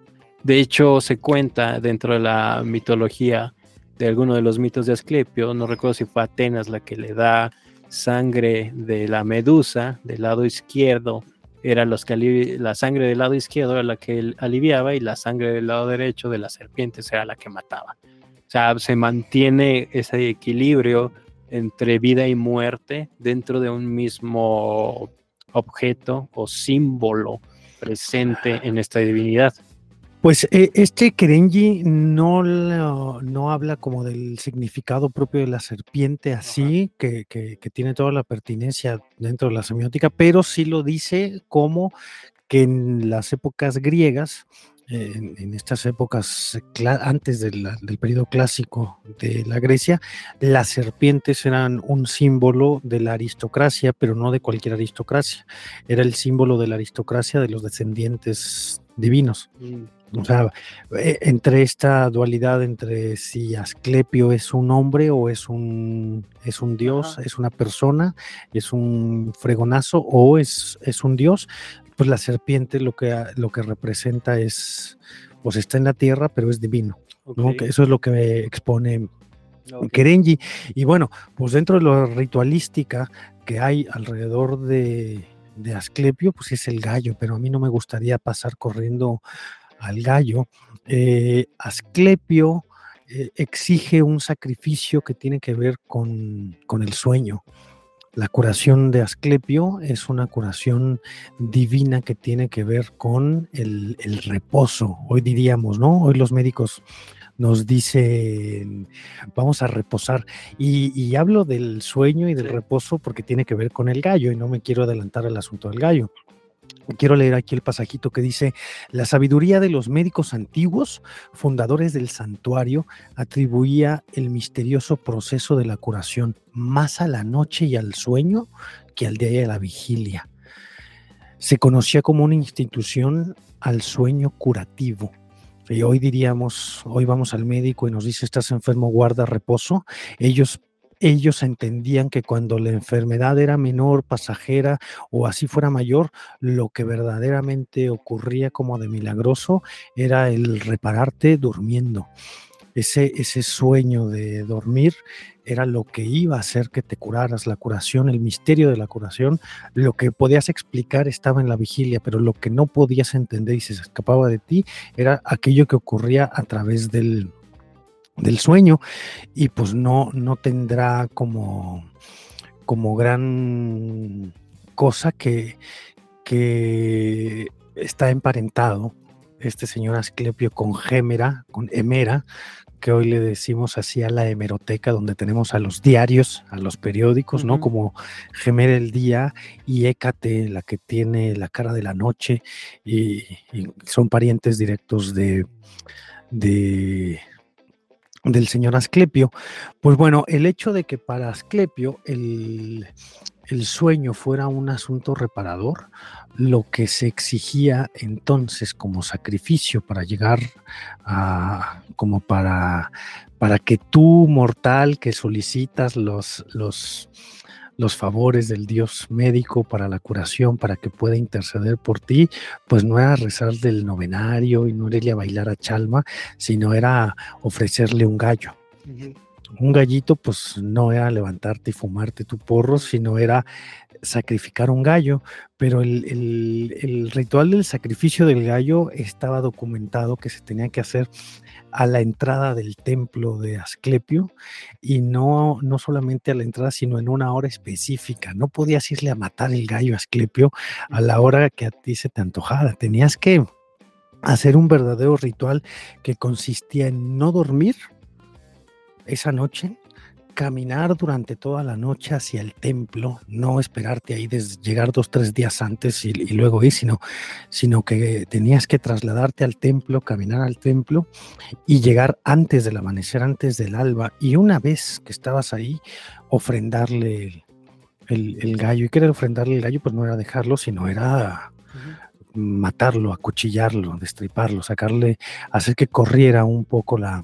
S6: De hecho, se cuenta dentro de la mitología de alguno de los mitos de Asclepio, no recuerdo si fue Atenas la que le da sangre de la medusa del lado izquierdo, era los la sangre del lado izquierdo era la que aliviaba y la sangre del lado derecho de las serpientes era la que mataba. O sea, se mantiene ese equilibrio entre vida y muerte dentro de un mismo objeto o símbolo presente en esta divinidad.
S5: Pues eh, este Kerenji no, lo- no habla como del significado propio de la serpiente así, que, que- que tiene toda la pertinencia dentro de la semiótica, pero sí lo dice como que en las épocas griegas, en, en estas épocas cla- antes de la- del periodo clásico de la Grecia, las serpientes eran un símbolo de la aristocracia, pero no de cualquier aristocracia. Era el símbolo de la aristocracia de los descendientes divinos. O sea, eh, entre esta dualidad entre si Asclepio es un hombre o es un, es un dios,
S6: Ajá.
S5: es una persona, es un fregonazo o es, es un dios, pues la serpiente lo que, lo que representa es, pues está en la tierra, pero es divino. ¿no?
S6: Ok,
S5: Que eso es lo que expone
S6: ok.
S5: Kerenji. Y bueno, pues dentro de la ritualística que hay alrededor de, de Asclepio, pues es el gallo, pero a mí no me gustaría pasar corriendo al gallo. Eh, Asclepio eh, exige un sacrificio que tiene que ver con, con el sueño. La curación de Asclepio es una curación divina que tiene que ver con el, el reposo. Hoy diríamos, ¿no? Hoy los médicos nos dicen, vamos a reposar. Y, y hablo del sueño y del
S6: Sí.
S5: reposo porque tiene que ver con el gallo y no me quiero adelantar al asunto del gallo. Quiero leer aquí el pasajito que dice, la sabiduría de los médicos antiguos, fundadores del santuario, atribuía el misterioso proceso de la curación más a la noche y al sueño que al día y a la vigilia. Se conocía como una institución al sueño curativo. Y hoy diríamos, hoy vamos al médico y nos dice, estás enfermo, guarda reposo. Ellos ellos entendían que cuando la enfermedad era menor, pasajera o así fuera mayor, lo que verdaderamente ocurría como de milagroso era el repararte durmiendo. Ese, ese sueño de dormir era lo que iba a hacer que te curaras, la curación, el misterio de la curación. Lo que podías explicar estaba en la vigilia, pero lo que no podías entender y se escapaba de ti era aquello que ocurría a través del, del sueño y pues no, no tendrá como, como gran cosa que, que está emparentado este señor Asclepio con Gémera, con Hemera, que hoy le decimos así a la hemeroteca, donde tenemos a los diarios, a los periódicos, ¿no? Como Gemera el día y Hécate, la que tiene la cara de la noche, y, y son parientes directos de, de, del señor Asclepio. Pues bueno, el hecho de que para Asclepio el, el sueño fuera un asunto reparador, lo que se exigía entonces como sacrificio para llegar a, como para, para que tú, mortal, que solicitas los, los, los favores del Dios médico para la curación, para que pueda interceder por ti, pues no era rezar del novenario y no era ir a bailar a Chalma, sino era ofrecerle un gallo. Un gallito, pues no era levantarte y fumarte tu porro, sino era sacrificar un gallo. Pero el, el- el ritual del sacrificio del gallo estaba documentado que se tenía que hacer a la entrada del templo de Asclepio y no, no solamente a la entrada, sino en una hora específica. No podías irle a matar el gallo a Asclepio a la hora que a ti se te antojara. Tenías que hacer un verdadero ritual que consistía en no dormir esa noche, caminar durante toda la noche hacia el templo, no esperarte ahí, llegar dos, tres días antes y, y luego ir, sino, sino que tenías que trasladarte al templo, caminar al templo y llegar antes del amanecer, antes del alba. Y una vez que estabas ahí, ofrendarle el, el- el gallo. Y querer ofrendarle el gallo, pues no era dejarlo, sino era matarlo, acuchillarlo, destriparlo, sacarle, hacer que corriera un poco la,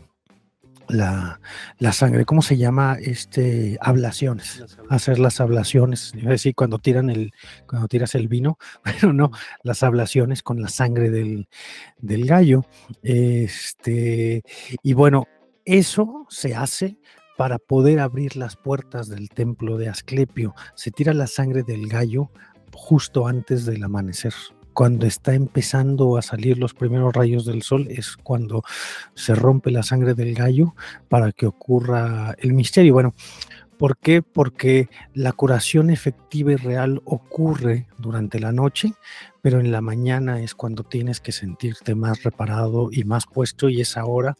S5: la, la sangre. ¿Cómo se llama? Este, ablaciones.
S6: Las.
S5: Hacer las ablaciones. Es decir, cuando tiran el, cuando tiras el vino, *laughs* pero no, las ablaciones con la sangre del, del gallo. Este, y bueno, eso se hace para poder abrir las puertas del templo de Asclepio. Se tira la sangre del gallo justo antes del amanecer. Cuando está empezando a salir los primeros rayos del sol es cuando se rompe la sangre del gallo para que ocurra el misterio. Bueno, ¿por qué? Porque la curación efectiva y real ocurre durante la noche, pero en la mañana es cuando tienes que sentirte más reparado y más puesto y es ahora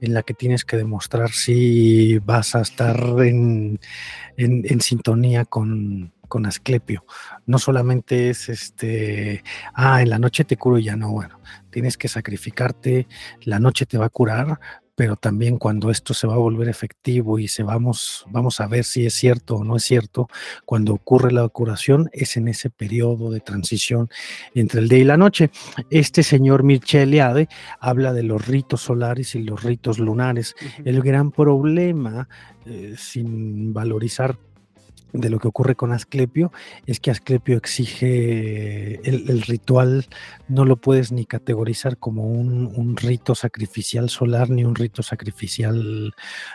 S5: en la que tienes que demostrar si vas a estar en, en- en sintonía con, con Asclepio. No solamente es este, ah, en la noche te curo y ya no, bueno, tienes que sacrificarte, la noche te va a curar, pero también cuando esto se va a volver efectivo y se vamos, vamos a ver si es cierto o no es cierto, cuando ocurre la curación es en ese periodo de transición entre el día y la noche. Este señor Mircea habla de los ritos solares y los ritos lunares. El gran problema, eh, sin valorizar de lo que ocurre con Asclepio es que Asclepio exige el, ritual, no lo puedes ni categorizar como un, rito sacrificial solar ni un rito sacrificial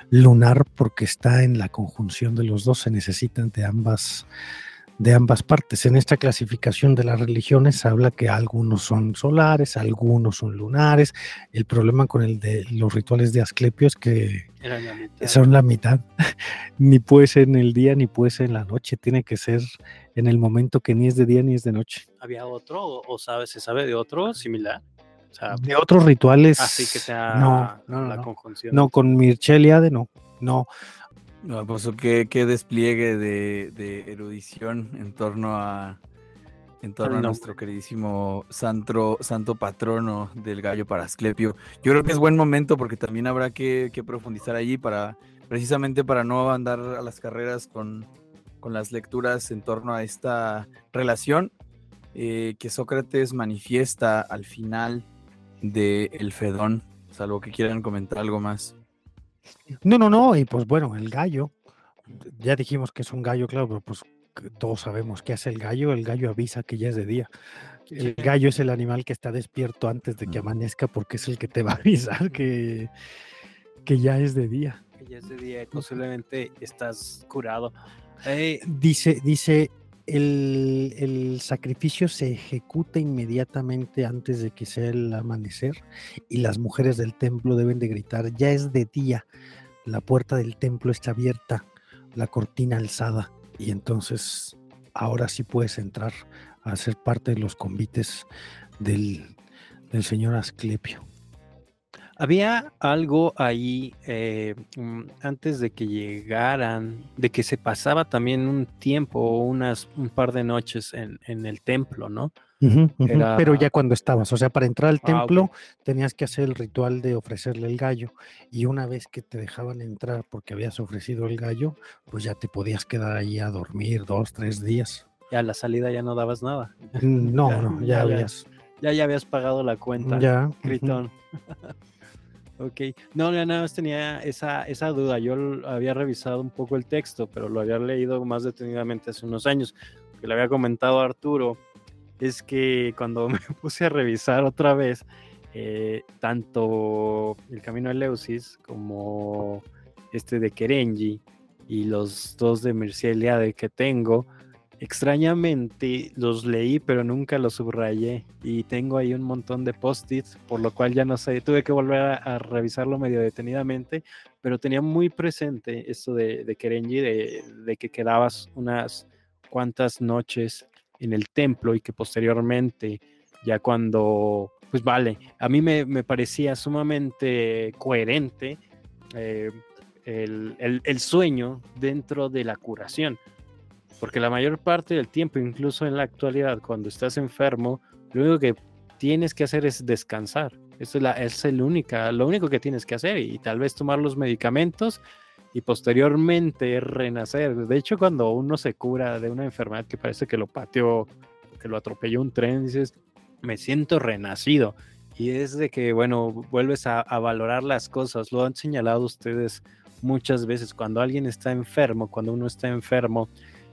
S5: lunar porque está en la conjunción de los dos, se necesitan de ambas de ambas partes. En esta clasificación de las religiones habla que algunos son solares, algunos son lunares. El problema con el de los rituales de Asclepio es que la son la mitad. *laughs* ni puede ser en el día ni puede ser en la noche. Tiene que ser en el momento que ni es de día ni es de noche.
S6: ¿Había otro o, sabe, se sabe de otro similar?
S5: O sea, de otros rituales.
S6: Así que sea
S5: no, no,
S6: la
S5: no,
S6: conjunción.
S5: No, con Mircheliade no. No,
S4: no, pues qué, qué despliegue de, de, erudición en torno a en torno a nuestro queridísimo santo, santo patrono del gallo para Asclepio. Yo creo que es buen momento porque también habrá que, que profundizar allí para precisamente para no andar a las carreras con, con las lecturas en torno a esta relación eh, que Sócrates manifiesta al final del el Fedón, salvo que quieran comentar algo más.
S5: No, no, no, y pues bueno, el gallo, ya dijimos que es un gallo, claro, pero pues todos sabemos qué hace el gallo, el gallo avisa que ya es de día. El gallo es el animal que está despierto antes de que amanezca porque es el que te va a avisar que, que ya es de día.
S6: Que ya es de día y posiblemente estás curado.
S5: Eh, dice, dice, el, sacrificio se ejecuta inmediatamente antes de que sea el amanecer y las mujeres del templo deben de gritar, ya es de día, la puerta del templo está abierta, la cortina alzada y entonces ahora sí puedes entrar a ser parte de los convites del, del señor Asclepio.
S6: Había algo ahí eh, mm, antes de que llegaran, de que se pasaba también un tiempo, unas, un par de noches en, en el templo, ¿no?
S5: Uh -huh, uh -huh. Era... Pero ya cuando estabas, o sea, para entrar al templo ah, okay. tenías que hacer el ritual de ofrecerle el gallo y una vez que te dejaban entrar porque habías ofrecido el gallo, pues ya te podías quedar ahí a dormir dos, tres días.
S6: Ya a la salida ya no dabas nada.
S5: No, *laughs* ya, no, ya, ya habías.
S6: Ya, ya habías pagado la cuenta.
S5: Ya.
S6: Gritón. Uh *laughs* Ok, no, nada más tenía esa, esa duda. Yo había revisado un poco el texto, pero lo había leído más detenidamente hace unos años. Que le había comentado a Arturo, es que cuando *laughs* me puse a revisar otra vez, eh, tanto el camino de Leusis como este de Kerenji y los dos de Mircea que tengo, extrañamente los leí, pero nunca los subrayé. Y tengo ahí un montón de post-its, por lo cual ya no sé, tuve que volver a, revisarlo medio detenidamente, pero tenía muy presente esto de, de Kerenji, de, que quedabas unas cuantas noches en el templo y que posteriormente, ya cuando, pues vale, a mí me, me parecía sumamente coherente eh, el, el sueño dentro de la curación porque la mayor parte del tiempo, incluso en la actualidad, cuando estás enfermo, lo único que tienes que hacer es descansar. Eso es, el única, lo único que tienes que hacer y tal vez tomar los medicamentos y posteriormente renacer. De hecho, cuando uno se cura de una enfermedad que parece que lo pateó, que lo atropelló un tren, dices, me siento renacido. Y es de que, bueno, vuelves a valorar las cosas. Lo han señalado ustedes muchas veces. Cuando alguien está enfermo, cuando uno está enfermo,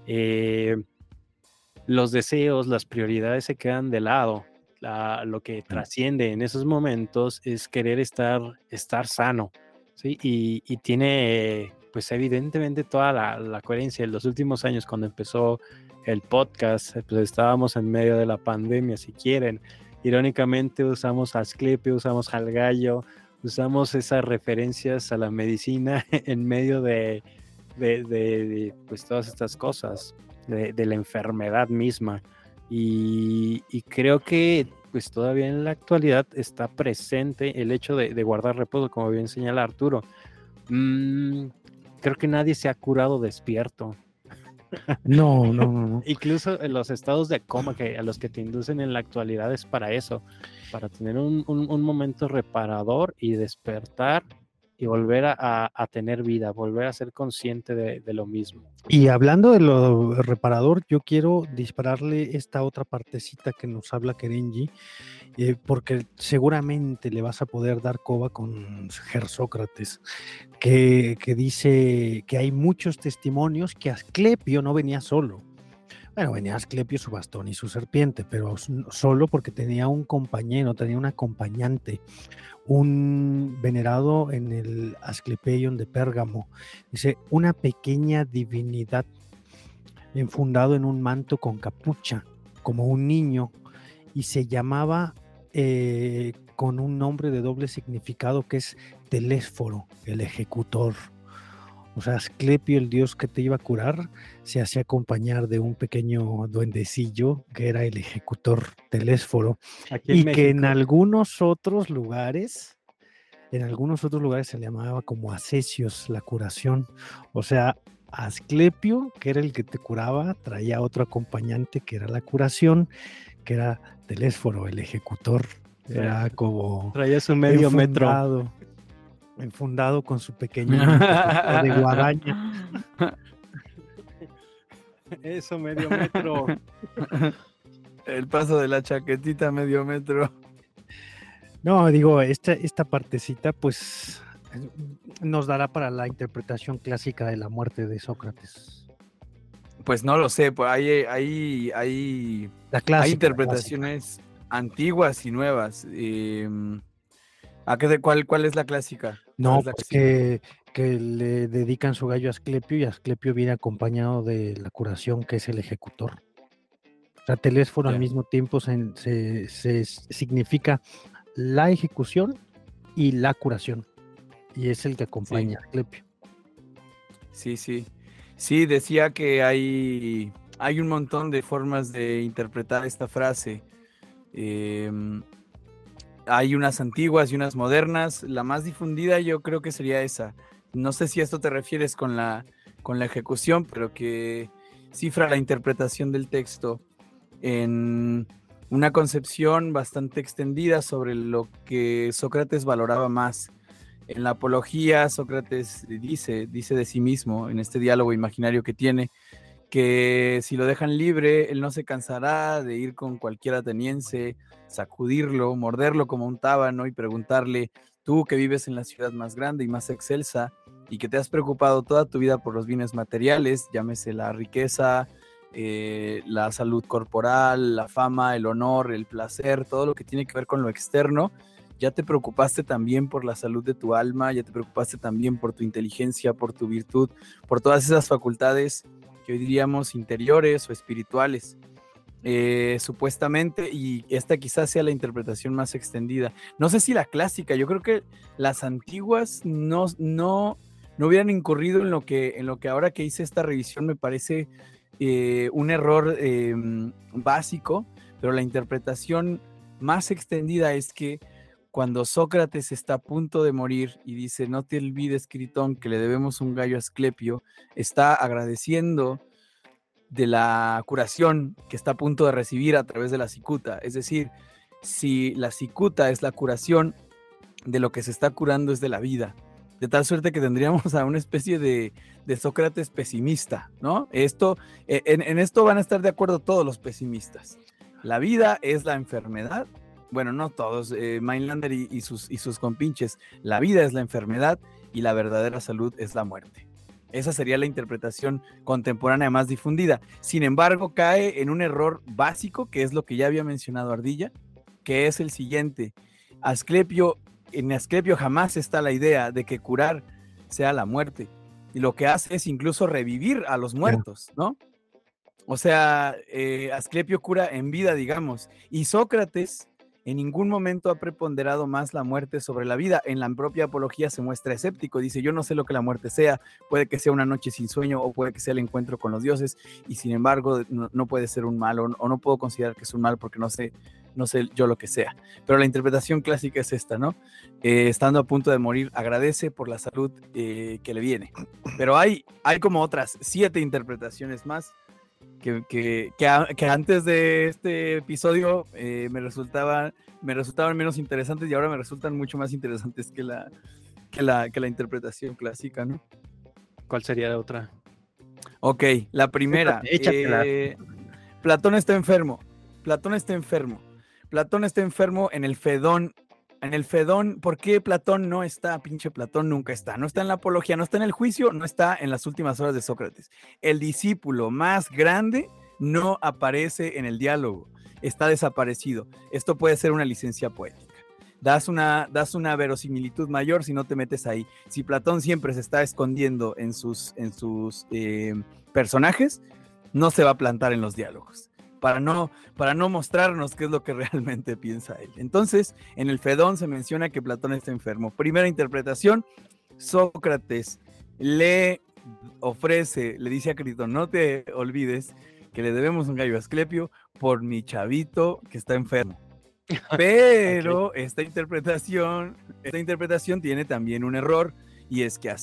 S6: eh, los deseos, las prioridades se quedan de lado. La, lo que trasciende en esos momentos es querer estar, estar sano, ¿sí? Y, y tiene, pues evidentemente, toda la, la, coherencia. En los últimos años, cuando empezó el podcast, pues estábamos en medio de la pandemia, si quieren. Irónicamente usamos Asclepio, usamos al gallo, usamos esas referencias a la medicina *laughs* en medio de, de, de, de, pues todas estas cosas, de, de la enfermedad misma. Y, y, creo que pues todavía en la actualidad está presente el hecho de, guardar reposo, como bien señala Arturo. Mm, creo que nadie se ha curado despierto. *laughs*
S5: No, no, no,
S6: Incluso en los estados de coma que a los que te inducen en la actualidad es para eso, para tener un, un, un momento reparador y despertar y volver a, a tener vida, volver a ser consciente de, de, lo mismo.
S5: Y hablando de lo reparador, yo quiero dispararle esta otra partecita que nos habla Kerenji, eh, porque seguramente le vas a poder dar coba con Gersócrates, que, que dice que hay muchos testimonios que Asclepio no venía solo. Bueno, venía Asclepio, su bastón y su serpiente, pero solo porque tenía un compañero, tenía un acompañante, un venerado en el Asclepeion de Pérgamo. Dice, una pequeña divinidad enfundado en un manto con capucha, como un niño, y se llamaba eh, con un nombre de doble significado que es Telésforo, el ejecutor. O sea, Asclepio, el dios que te iba a curar, se hacía acompañar de un pequeño duendecillo que era el ejecutor telésforo. y que en algunos otros lugares, en algunos otros lugares se le llamaba como Asesios, la curación. O sea, Asclepio, que era el que te curaba, traía otro acompañante que era la curación, que era Telésforo, el ejecutor. Era como.
S6: Traía su medio metro
S5: enfundado con su pequeño *laughs* de guadaña.
S6: Eso, medio metro.
S4: El paso de la chaquetita medio metro.
S5: No, digo, esta, esta partecita, pues, nos dará para la interpretación clásica de la muerte de Sócrates.
S4: Pues no lo sé, pues hay, hay, hay, hay interpretaciones antiguas y nuevas. Eh, ¿A qué de cuál, cuál es la clásica?
S5: No, pues que, que, le dedican su gallo a Asclepio y Asclepio viene acompañado de la curación que es el ejecutor. O sea, Telésforo al mismo tiempo se, se, significa la ejecución y la curación. Y es el que acompaña a Asclepio.
S4: Sí, sí. Sí, decía que hay, hay un montón de formas de interpretar esta frase. Eh, hay unas antiguas y unas modernas. La más difundida yo creo que sería esa. No sé si a esto te refieres con la, con la ejecución, pero que cifra la interpretación del texto en una concepción bastante extendida sobre lo que Sócrates valoraba más. En la apología, Sócrates dice, dice de sí mismo, en este diálogo imaginario que tiene, que si lo dejan libre, él no se cansará de ir con cualquier ateniense, sacudirlo, morderlo como un tábano y preguntarle, tú que vives en la ciudad más grande y más excelsa y que te has preocupado toda tu vida por los bienes materiales, llámese la riqueza, eh, la salud corporal, la fama, el honor, el placer, todo lo que tiene que ver con lo externo, ya te preocupaste también por la salud de tu alma, ya te preocupaste también por tu inteligencia, por tu virtud, por todas esas facultades que hoy diríamos interiores o espirituales. Eh, supuestamente, y esta quizás sea la interpretación más extendida. No sé si la clásica, yo creo que las antiguas no, no, no hubieran incurrido en lo, que, en lo que ahora que hice esta revisión me parece eh, un error em, básico, pero la interpretación más extendida es que cuando Sócrates está a punto de morir y dice, no te olvides, Critón, que le debemos un gallo a Asclepio, está agradeciendo de la curación que está a punto de recibir a través de la cicuta. Es decir, si la cicuta es la curación, de lo que se está curando es de la vida. De tal suerte que tendríamos a una especie de, Sócrates pesimista, ¿no? Esto, e, en, esto van a estar de acuerdo todos los pesimistas. La vida es la enfermedad. Bueno, no todos, eh, sus, y sus compinches. La vida es la enfermedad y la verdadera salud es la muerte. Esa sería la interpretación contemporánea más difundida. Sin embargo, cae en un error básico, que es lo que ya había mencionado Ardilla, que es el siguiente. Asclepio, en Asclepio jamás está la idea de que curar sea la muerte. Y lo que hace es incluso revivir a los muertos, ¿no? O sea, eh, Asclepio cura en vida, digamos. Y Sócrates en ningún momento ha preponderado más la muerte sobre la vida. En la propia apología se muestra escéptico, dice, yo no sé lo que la muerte sea, puede que sea una noche sin sueño o puede que sea el encuentro con los dioses, y sin embargo no, puede ser un mal o, no puedo considerar que es un mal porque no sé, no sé yo lo que sea. Pero la interpretación clásica es esta, ¿no? Eh, estando a punto de morir, agradece por la salud eh, que le viene. Pero hay, hay como otras siete interpretaciones más que, que, antes de este episodio eh, me, resultaban, me resultaban menos interesantes y ahora me resultan mucho más interesantes que la, que la, que la interpretación clásica, ¿no?
S6: ¿Cuál sería la otra?
S4: Ok, la primera. Eh, Platón está enfermo. Platón está enfermo. Platón está enfermo en el Fedón. En el Fedón, ¿por qué Platón no está? Pinche Platón nunca está. No está en la apología, no está en el juicio, no está en las últimas horas de Sócrates. El discípulo más grande no aparece en el diálogo. Está desaparecido. Esto puede ser una licencia poética. Das una, una verosimilitud mayor si no te metes ahí. Si Platón siempre se está escondiendo en sus, en sus eh, personajes, no se va a plantar en los diálogos. Para no, para no mostrarnos qué es lo que *laughs* realmente piensa él. Entonces, en el Fedón se menciona que Platón está enfermo. Primera interpretación, Sócrates le ofrece, le dice a Critón, no te olvides que le debemos un gallo a Asclepio por mi chavito que está enfermo. *laughs* Pero esta interpretación, esta interpretación tiene también un error y es que a,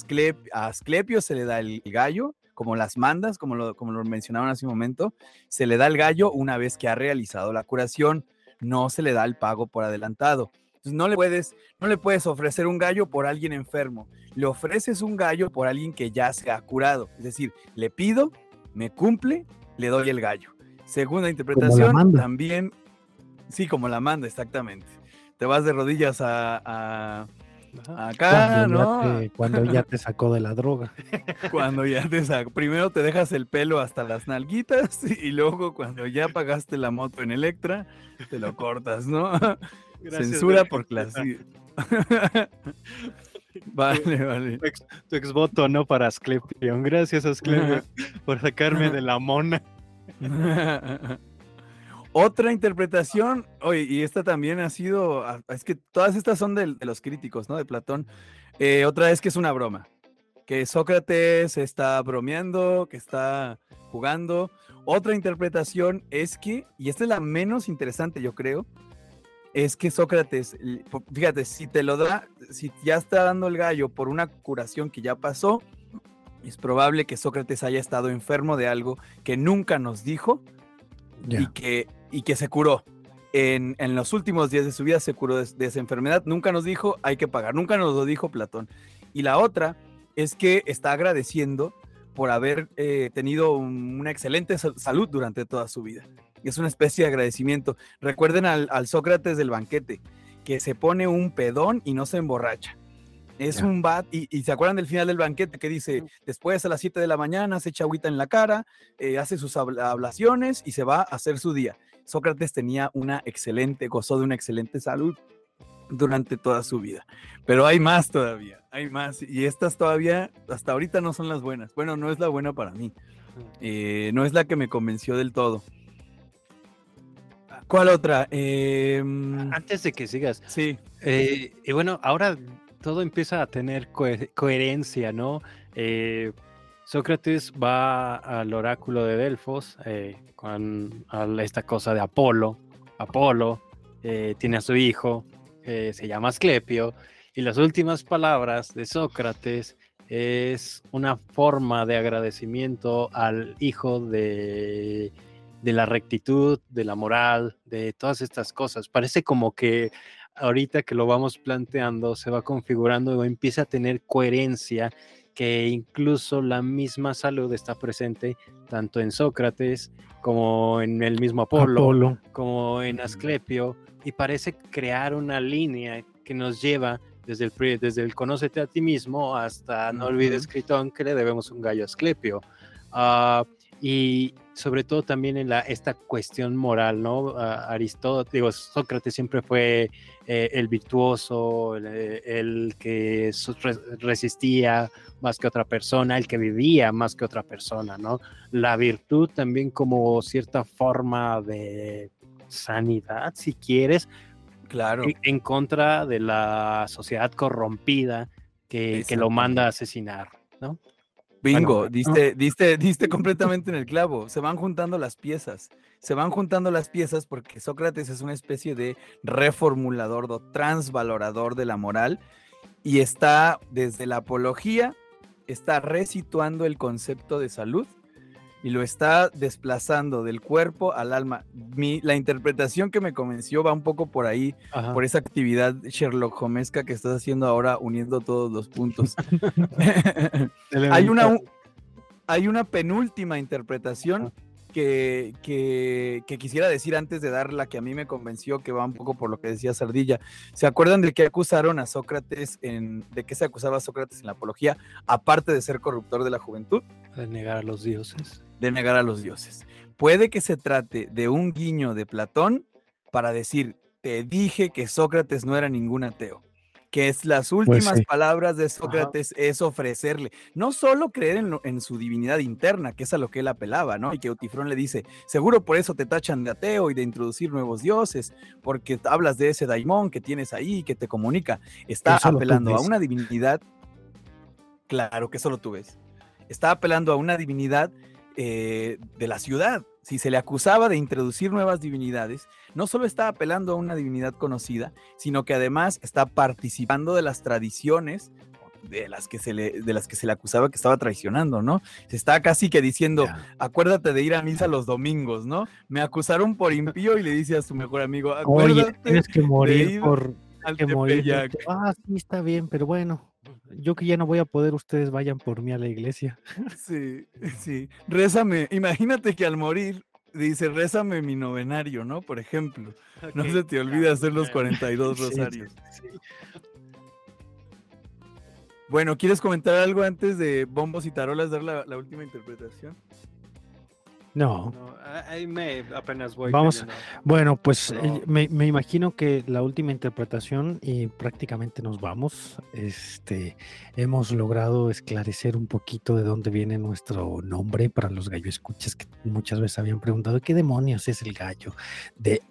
S4: a Asclepio se le da el gallo, como las mandas, como lo, como lo mencionaban hace un momento, se le da el gallo una vez que ha realizado la curación, no se le da el pago por adelantado. Entonces no le puedes, no le puedes ofrecer un gallo por alguien enfermo, le ofreces un gallo por alguien que ya se ha curado. Es decir, le pido, me cumple, le doy el gallo. Segunda interpretación, también, sí, como la manda, exactamente. Te vas de rodillas a. acá,
S5: cuando,
S4: ¿no?
S5: ya te, cuando ya te sacó de la droga. *laughs*
S4: Cuando ya te saco. Primero te dejas el pelo hasta las nalguitas *laughs* y luego cuando ya pagaste la moto en Electra, te lo cortas, ¿no? *laughs*
S6: Gracias,
S4: Censura por clase. vale, vale.
S6: Tu ex, tu ex voto no para Asclepión. Gracias, Asclepio, por sacarme de la mona.
S4: Otra interpretación, oye, y esta también ha sido, ah, es que todas estas son de, los críticos, ¿no? De Platón. Eh, otra es que es una broma, que Sócrates está bromeando, que está jugando. Otra interpretación es que, y esta es la menos interesante, yo creo, es que Sócrates, fíjate, si te lo da, si ya está dando el gallo por una curación que ya pasó, es probable que Sócrates haya estado enfermo de algo que nunca nos dijo y que, y que se curó. En, en los últimos días de su vida se curó de, de esa enfermedad. Nunca nos dijo hay que pagar, nunca nos lo dijo Platón. Y la otra es que está agradeciendo por haber eh, tenido un- una excelente sal- salud durante toda su vida. Es una especie de agradecimiento. Recuerden al, al Sócrates del banquete, que se pone un pedón y no se emborracha. Es un bat, y, y se acuerdan del final del banquete que dice, después a las 7 de la mañana se echa agüita en la cara, eh, hace sus habla- ablaciones y se va a hacer su día. Sócrates tenía una excelente, gozó de una excelente salud durante toda su vida. Pero hay más todavía, hay más. Y estas todavía, hasta ahorita no son las buenas. Bueno, no es la buena para mí. Eh, no es la que me convenció del todo. ¿Cuál otra? Em,
S6: Antes de que sigas,
S4: sí,
S6: Eh, y bueno, ahora todo empieza a tener cohe- coherencia, ¿no? Sócrates va al oráculo de Delfos eh, con esta cosa de Apolo. Apolo eh, tiene a su hijo, eh, se llama Asclepio, y las últimas palabras de Sócrates es una forma de agradecimiento al hijo de, de la rectitud, de la moral, de todas estas cosas. Parece como que ahorita que lo vamos planteando, se va configurando o empieza a tener coherencia, que incluso la misma salud está presente tanto en Sócrates como en el mismo Apolo,
S5: Apolo.
S6: como en Asclepio, y parece crear una línea que nos lleva desde el, desde el conócete a ti mismo hasta no olvides, Critón, que le debemos un gallo a Asclepio. Ah, y sobre todo también en la, esta cuestión moral, ¿no? Aristóteles, digo, Sócrates siempre fue eh, el virtuoso, el, eh, el que resistía más que otra persona, el que vivía más que otra persona, ¿no? La virtud también como cierta forma de sanidad, si quieres,
S4: claro.
S6: en, en contra de la sociedad corrompida que, que lo manda a asesinar, ¿no?
S4: Bingo,
S6: Bueno,
S4: diste, diste, diste completamente en el clavo. Se van juntando las piezas. Se van juntando las piezas porque Sócrates es una especie de reformulador, o transvalorador de la moral y está desde la apología, está resituando el concepto de salud y lo está desplazando del cuerpo al alma. Mi, la interpretación que me convenció va un poco por ahí,
S6: Ajá.
S4: por esa actividad Sherlock Holmesca que estás haciendo ahora uniendo todos los puntos. *laughs* *laughs* hay, una, hay una penúltima interpretación que, que, que quisiera decir antes de dar la que a mí me convenció, que va un poco por lo que decía Sardilla. ¿Se acuerdan de que acusaron a Sócrates, en, de qué se acusaba a Sócrates en la apología, aparte de ser corruptor de la juventud?
S6: De negar a los dioses.
S4: De negar a los dioses. Puede que se trate de un guiño de Platón para decir, te dije que Sócrates no era ningún ateo que es las últimas
S5: sí.
S4: palabras de Sócrates es ofrecerle, no solo creer en, lo- en su divinidad interna, que es a lo que él apelaba, ¿no? Y que Eutifrón le dice, seguro por eso te tachan de ateo y de introducir nuevos dioses, porque hablas de ese daimón que tienes ahí, que te comunica. Está apelando a una divinidad, claro que solo tú ves. Está apelando a una divinidad eh, de la ciudad. Si se le acusaba de introducir nuevas divinidades, no solo está apelando a una divinidad conocida, sino que además está participando de las tradiciones de las que se le, de las que se le acusaba que estaba traicionando, ¿no? Se está casi que diciendo, acuérdate de ir a misa los domingos, ¿no? Me acusaron por impío y le dice a su mejor amigo,
S5: Oye,
S4: acuérdate
S5: tienes que morir
S4: ir
S5: por
S4: al
S5: que morir.
S4: Tepeyac".
S5: porque- Ah, sí, está bien, pero bueno, yo que ya no voy a poder, ustedes vayan por mí a la iglesia. *laughs*
S4: Sí, sí. Rézame, imagínate que al morir dice, rézame mi novenario, ¿no? Por ejemplo. No se te olvide hacer los 42 *laughs*
S5: Sí, sí,
S4: rosarios.
S5: sí.
S4: Bueno, ¿quieres comentar algo antes de bombos y tarolas dar la, la última interpretación?
S5: No,
S6: No, a- ahí me apenas voy.
S5: Vamos-
S6: cayendo.
S5: Bueno, pues eh,
S6: No.
S5: me, me imagino que la última interpretación y prácticamente nos vamos. Este, hemos logrado esclarecer un poquito de dónde viene nuestro nombre para los gallo escuchas que muchas veces habían preguntado qué demonios es el gallo de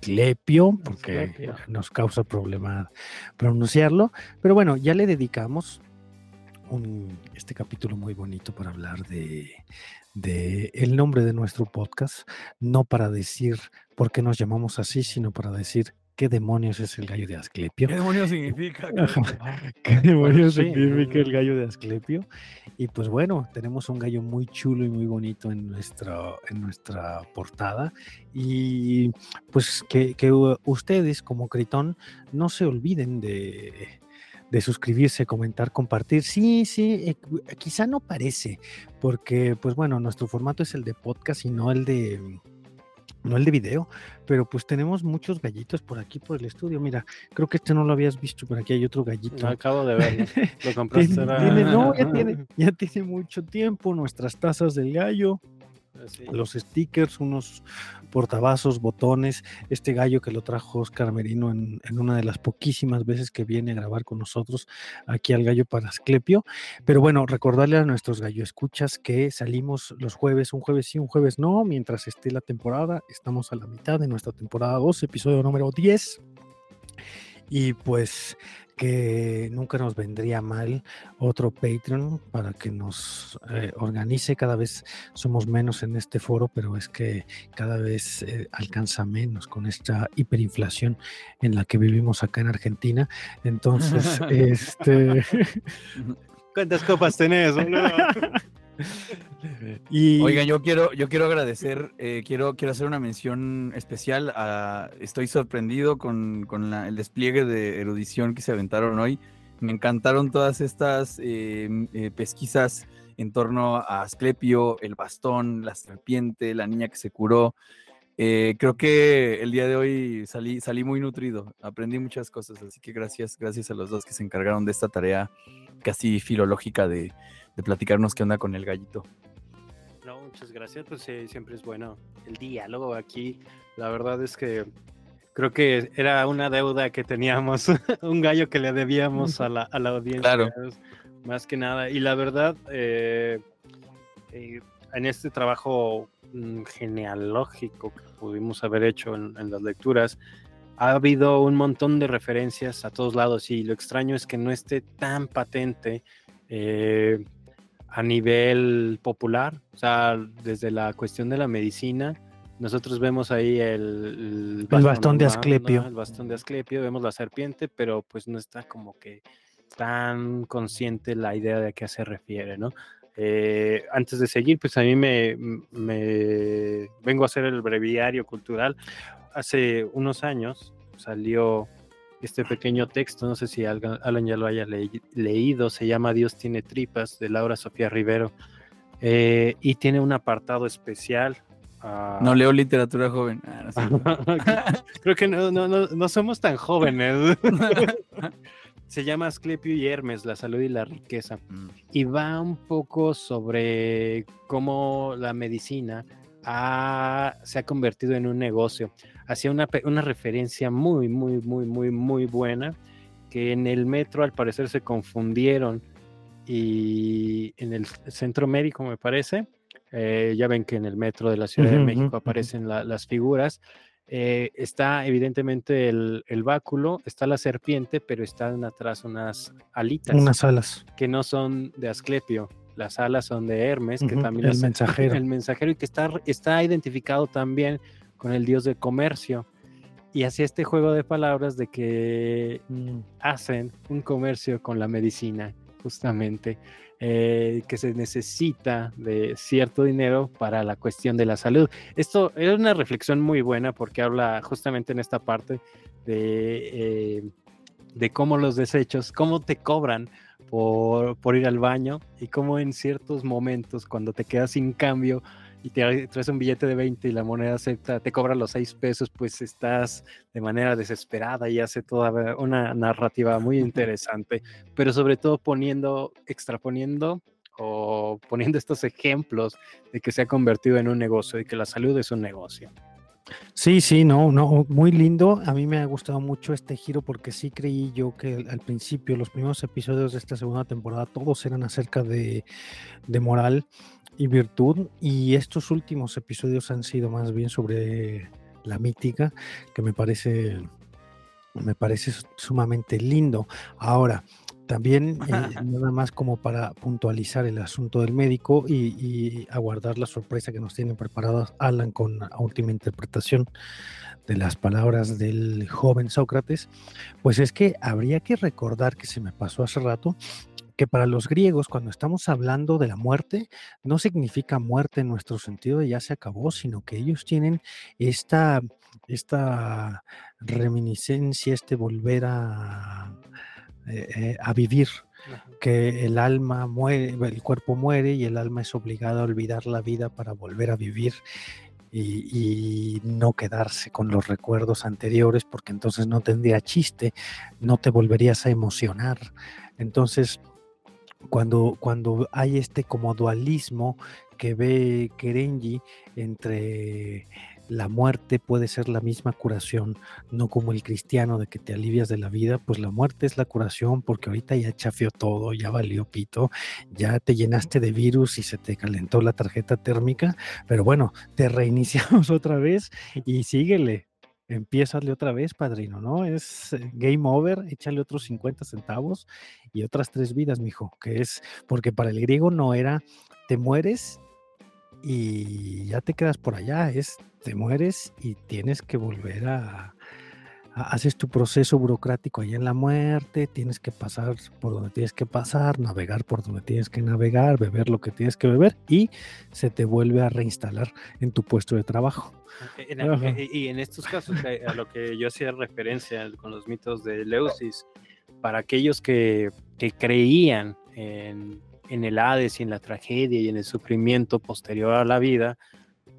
S5: Asclepio, porque
S6: Asclepio.
S5: nos causa problema pronunciarlo. Pero bueno, ya le dedicamos un, este capítulo muy bonito para hablar de, de el nombre de nuestro podcast, no para decir por qué nos llamamos así, sino para decir qué demonios es el gallo de Asclepio.
S4: ¿Qué demonios significa? *laughs*
S5: ¿Qué demonios
S6: sí,
S5: significa el gallo de Asclepio? Y pues bueno, tenemos un gallo muy chulo y muy bonito en nuestra, en nuestra portada. Y pues que, que ustedes como Critón no se olviden de, de suscribirse, comentar, compartir. Sí, sí, eh, cu- quizá no parece, porque pues bueno, nuestro formato es el de podcast y no el de no el de video, pero pues tenemos muchos gallitos por aquí por el estudio. Mira, creo que este no lo habías visto, pero aquí hay otro gallito.
S6: No, acabo de verlo. Lo *laughs* compraste.
S5: Tiene,
S6: era-
S5: tiene- no, ya *laughs* tiene, ya tiene mucho tiempo nuestras tazas del gallo, Los stickers, unos portavasos, botones, este gallo que lo trajo Oscar Merino en, en una de las poquísimas veces que viene a grabar con nosotros aquí al gallo para Asclepio. Pero bueno, recordarle a nuestros gallo escuchas que salimos los jueves, un jueves sí, un jueves no, mientras esté la temporada, estamos a la mitad de nuestra temporada 2, episodio número 10. Y pues que nunca nos vendría mal otro Patreon para que nos eh, organice. Cada vez somos menos en este foro, pero es que cada vez eh, alcanza menos con esta hiperinflación en la que vivimos acá en Argentina. Entonces, *laughs* este... *laughs*
S6: ¿Cuántas copas tenés? *laughs* *laughs*
S5: Y
S4: Oigan, yo quiero, yo quiero agradecer, eh, quiero, quiero hacer una mención especial. A, estoy sorprendido con, con la- el despliegue de erudición que se aventaron hoy. Me encantaron todas estas eh, eh, pesquisas en torno a Asclepio, el bastón, la serpiente, la niña que se curó. Eh, creo que el día de hoy salí, salí muy nutrido, aprendí muchas cosas, así que gracias, gracias a los dos que se encargaron de esta tarea casi filológica de, de platicarnos qué onda con el gallito.
S6: Muchas gracias. Pues sí, siempre es bueno el diálogo aquí. La verdad es que creo que era una deuda que teníamos, *laughs* un gallo que le debíamos a la, a la audiencia.
S4: Claro.
S6: es Más que nada. Y la verdad, eh, eh, en este trabajo mm, genealógico que pudimos haber hecho en, en las lecturas, ha habido un montón de referencias a todos lados y lo extraño es que no esté tan patente eh, a nivel popular, o sea, desde la cuestión de la medicina. Nosotros vemos ahí el,
S5: El bastón de
S6: humano,
S5: Asclepio.
S6: El bastón de Asclepio, vemos la serpiente, pero pues no está como que tan consciente la idea de a qué se refiere, ¿no? Eh, antes de seguir, pues a mí me, me vengo a hacer el breviario cultural. Hace unos años salió este pequeño texto, no sé si Alan ya lo haya leído, se llama Dios tiene tripas, de Laura Sofía Rivero, eh, y tiene un apartado especial.
S4: No leo literatura joven.
S6: Ah, *laughs* Creo que no, no, no, somos tan jóvenes. *laughs* se llama Asclepio y Hermes, la salud y la riqueza. Mm. Y va un poco sobre cómo la medicina se ha convertido en un negocio. Hacía una, una referencia muy, muy, muy, muy, muy buena, que en el metro al parecer se confundieron y en el centro médico me parece, eh, ya ven que en el metro de la Ciudad de México aparecen las figuras, eh, está evidentemente el, el, báculo, está la serpiente, pero están atrás unas alitas.
S5: Unas alas.
S6: Que no son de Asclepio, las alas son de Hermes, que también
S5: el mensajero.
S6: El mensajero y que está, está identificado también con el dios del comercio. Y así este juego de palabras de que mm, hacen un comercio con la medicina, justamente, eh, que se necesita de cierto dinero para la cuestión de la salud. Esto es una reflexión muy buena porque habla justamente en esta parte de, eh, de cómo los desechos, cómo te cobran por, ir al baño y como en ciertos momentos cuando te quedas sin cambio y te traes un billete de 20 y la moneda acepta, te cobra los 6 pesos, pues estás de manera desesperada y hace toda una narrativa muy interesante, pero sobre todo poniendo, extraponiendo o poniendo estos ejemplos de que se ha convertido en un negocio y que la salud es un negocio.
S5: Sí, sí, no, no, muy lindo. A mí me ha gustado mucho este giro porque sí creí yo que al principio, los primeros episodios de esta segunda temporada, todos eran acerca de, moral y virtud y estos últimos episodios han sido más bien sobre la mítica, que me parece, me parece sumamente lindo. Ahora, también, eh, *laughs* nada más como para puntualizar el asunto del médico y, aguardar la sorpresa que nos tienen preparadas Alan con la última interpretación de las palabras del joven Sócrates, pues es que habría que recordar que se me pasó hace rato que para los griegos cuando estamos hablando de la muerte no significa muerte en nuestro sentido de ya se acabó, sino que ellos tienen esta, esta reminiscencia, este volver a eh, eh, a vivir, que el alma muere, el cuerpo muere y el alma es obligado a olvidar la vida para volver a vivir y, no quedarse con los recuerdos anteriores porque entonces no tendría chiste, no te volverías a emocionar. Entonces, cuando, cuando hay este como dualismo que ve Kerenji entre la muerte puede ser la misma curación, no como el cristiano de que te alivias de la vida, pues la muerte es la curación porque ahorita ya chafió todo, ya valió pito, ya te llenaste de virus y se te calentó la tarjeta térmica, pero bueno, te reiniciamos *laughs* otra vez y síguele. Empiezasle otra vez, padrino, ¿no? Es eh, game over, échale otros 50 centavos y otras tres vidas, mijo, que es porque para el griego no era te mueres y ya te quedas por allá, es te mueres y tienes que volver a, haces tu proceso burocrático ahí en la muerte, tienes que pasar por donde tienes que pasar, navegar por donde tienes que navegar, beber lo que tienes que beber y se te vuelve a reinstalar en tu puesto de trabajo.
S6: E, y en estos casos, a lo que yo hacía referencia con los mitos de Leusis, para aquellos que, que creían en en el Hades y en la tragedia y en el sufrimiento posterior a la vida,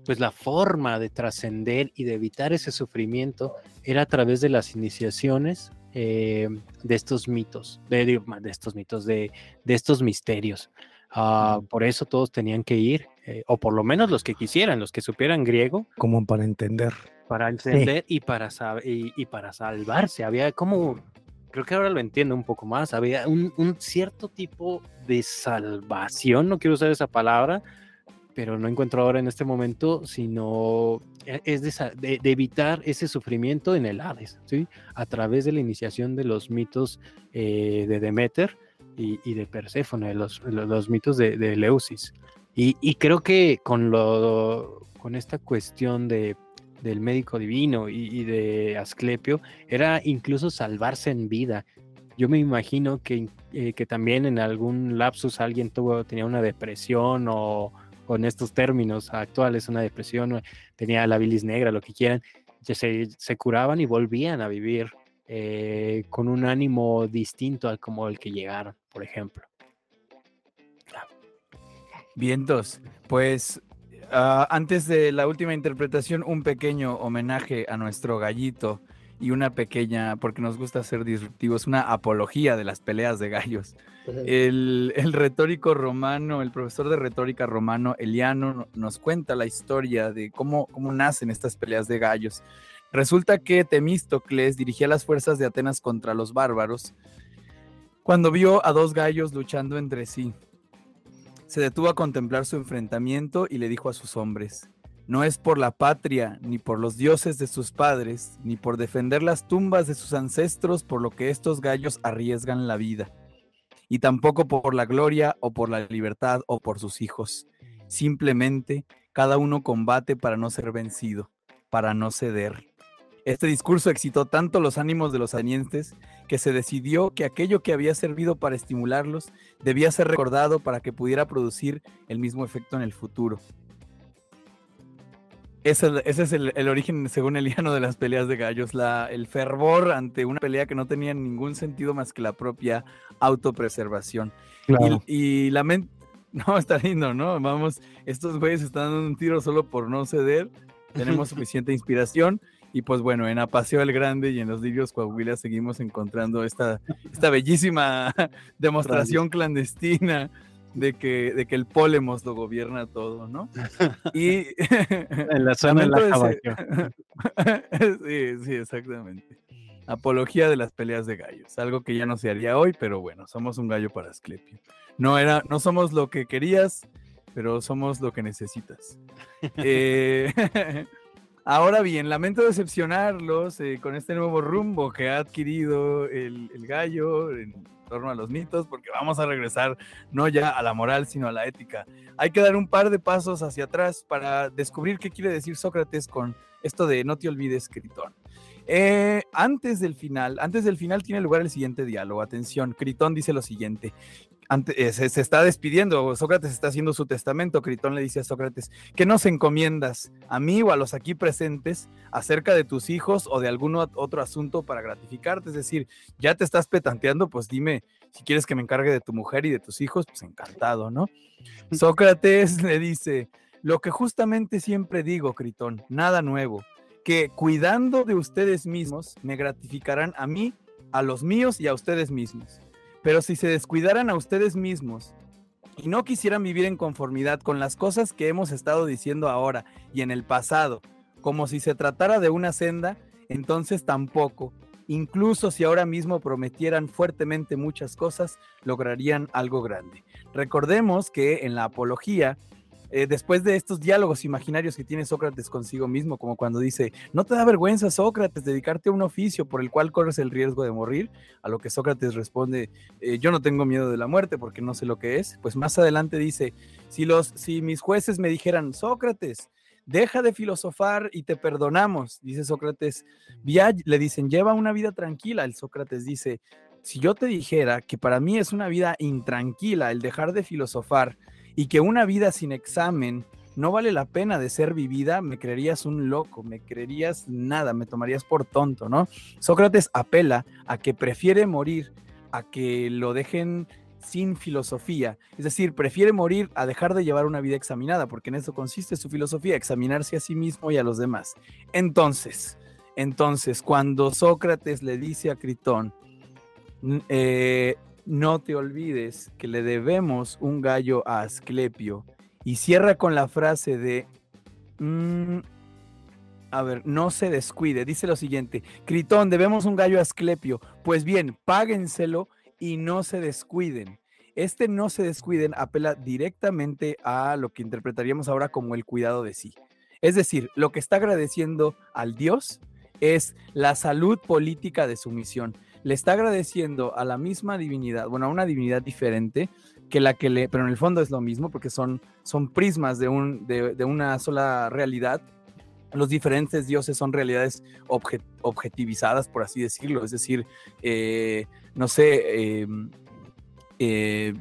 S6: pues la forma de trascender y de evitar ese sufrimiento era a través de las iniciaciones eh, de estos mitos, de, de estos mitos, de, de estos misterios. Ah, por eso todos tenían que ir, eh, o por lo menos los que quisieran, los que supieran griego.
S5: Como para entender.
S6: Para entender y, para y, y, para salvarse. Había como creo que ahora lo entiendo un poco más, había un, cierto tipo de salvación, no quiero usar esa palabra, pero no encuentro ahora en este momento, sino e, es de, evitar ese sufrimiento en el Hades, ¿sí? A través de la iniciación de los mitos eh, de Demeter y, de Perséfone, los, los, mitos de, de Leusis. Y, y, creo que con, lo, con esta cuestión de del médico divino y, de Asclepio era incluso salvarse en vida. yo me imagino que, eh, que también en algún lapsus alguien tuvo, tenía una depresión o con estos términos actuales, una depresión, tenía la bilis negra, lo que quieran, se, se curaban y volvían a vivir eh, con un ánimo distinto al como el que llegaron, por ejemplo.
S4: Vientos, pues ah, antes de la última interpretación, un pequeño homenaje a nuestro gallito y una pequeña, porque nos gusta ser disruptivos, una apología de las peleas de gallos. El, el, retórico romano, el profesor de retórica romano, Eliano, nos cuenta la historia de cómo, cómo nacen estas peleas de gallos. Resulta que Temístocles dirigía las fuerzas de Atenas contra los bárbaros cuando vio a dos gallos luchando entre sí. Se detuvo a contemplar su enfrentamiento y le dijo a sus hombres, no es por la patria, ni por los dioses de sus padres, ni por defender las tumbas de sus ancestros por lo que estos gallos arriesgan la vida, y tampoco por la gloria o por la libertad o por sus hijos. Simplemente cada uno combate para no ser vencido, para no ceder. Este discurso excitó tanto los ánimos de los atenienses que se decidió que aquello que había servido para estimularlos debía ser recordado para que pudiera producir el mismo efecto en el futuro. Ese, es el, origen, según Eliano, de las peleas de gallos, la, el fervor ante una pelea que no tenía ningún sentido más que la propia autopreservación. Y, y la mente, *laughs* no, está lindo, ¿no? Vamos, estos güeyes están dando un tiro solo por no ceder, *laughs* tenemos suficiente inspiración y pues bueno, en Apaseo el Grande y en los Lirios Coahuila seguimos encontrando esta, esta bellísima *laughs* demostración clandestina de que, de que el Polemos lo gobierna todo, ¿no? Y *laughs*
S6: en la *laughs* zona de la
S4: Sí, sí, exactamente. Apología de las peleas de gallos, algo que ya no se haría hoy, pero bueno, somos un gallo para Asclepio. No, era, no somos lo que querías, pero somos lo que necesitas. eh, Ahora bien, lamento decepcionarlos eh, con este nuevo rumbo que ha adquirido el, gallo en torno a los mitos, porque vamos a regresar no ya a la moral, sino a la ética. Hay que dar un par de pasos hacia atrás para descubrir qué quiere decir Sócrates con esto de no te olvides, Critón. Eh, antes del final, antes del final tiene lugar el siguiente diálogo. Atención, Critón dice lo siguiente: eh, se, está despidiendo, Sócrates está haciendo su testamento, Critón le dice a Sócrates, ¿qué nos encomiendas a mí o a los aquí presentes acerca de tus hijos o de algún otro asunto para gratificarte? Es decir, ya te estás petanteando, pues dime si quieres que me encargue de tu mujer y de tus hijos, pues encantado, ¿no? Sócrates le dice, lo que justamente siempre digo, Critón, nada nuevo, que cuidando de ustedes mismos me gratificarán a mí, a los míos y a ustedes mismos. Pero si se descuidaran a ustedes mismos y no quisieran vivir en conformidad con las cosas que hemos estado diciendo ahora y en el pasado, como si se tratara de una senda, entonces tampoco, incluso si ahora mismo prometieran fuertemente muchas cosas, lograrían algo grande. Recordemos que en la apología eh, después de estos diálogos imaginarios que tiene Sócrates consigo mismo, como cuando dice, ¿no te da vergüenza, Sócrates, dedicarte a un oficio por el cual corres el riesgo de morir? A lo que Sócrates responde, eh, yo no tengo miedo de la muerte porque no sé lo que es. Pues más adelante dice, si, los, si mis jueces me dijeran, Sócrates, deja de filosofar y te perdonamos, dice Sócrates, le dicen, lleva una vida tranquila. El Sócrates dice, si yo te dijera que para mí es una vida intranquila el dejar de filosofar, y que una vida sin examen no vale la pena de ser vivida, me creerías un loco, me creerías nada, me tomarías por tonto, ¿no? Sócrates apela a que prefiere morir, a que lo dejen sin filosofía, es decir, prefiere morir a dejar de llevar una vida examinada, porque en eso consiste su filosofía, examinarse a sí mismo y a los demás. Entonces, entonces, cuando Sócrates le dice a Critón, no te olvides que le debemos un gallo a Asclepio. Y cierra con la frase de... Mm, a ver, no se descuide. Dice lo siguiente, Critón, debemos un gallo a Asclepio. Pues bien, páguenselo y no se descuiden. Este no se descuiden apela directamente a lo que interpretaríamos ahora como el cuidado de sí. Es decir, lo que está agradeciendo al Dios es la salud política de su misión le está agradeciendo a la misma divinidad, bueno, a una divinidad diferente que la que le, pero en el fondo es lo mismo porque son, son prismas de, un, de, una sola realidad. los diferentes dioses son realidades objetivizadas, por así decirlo. Es decir, eh, no sé, em, eh,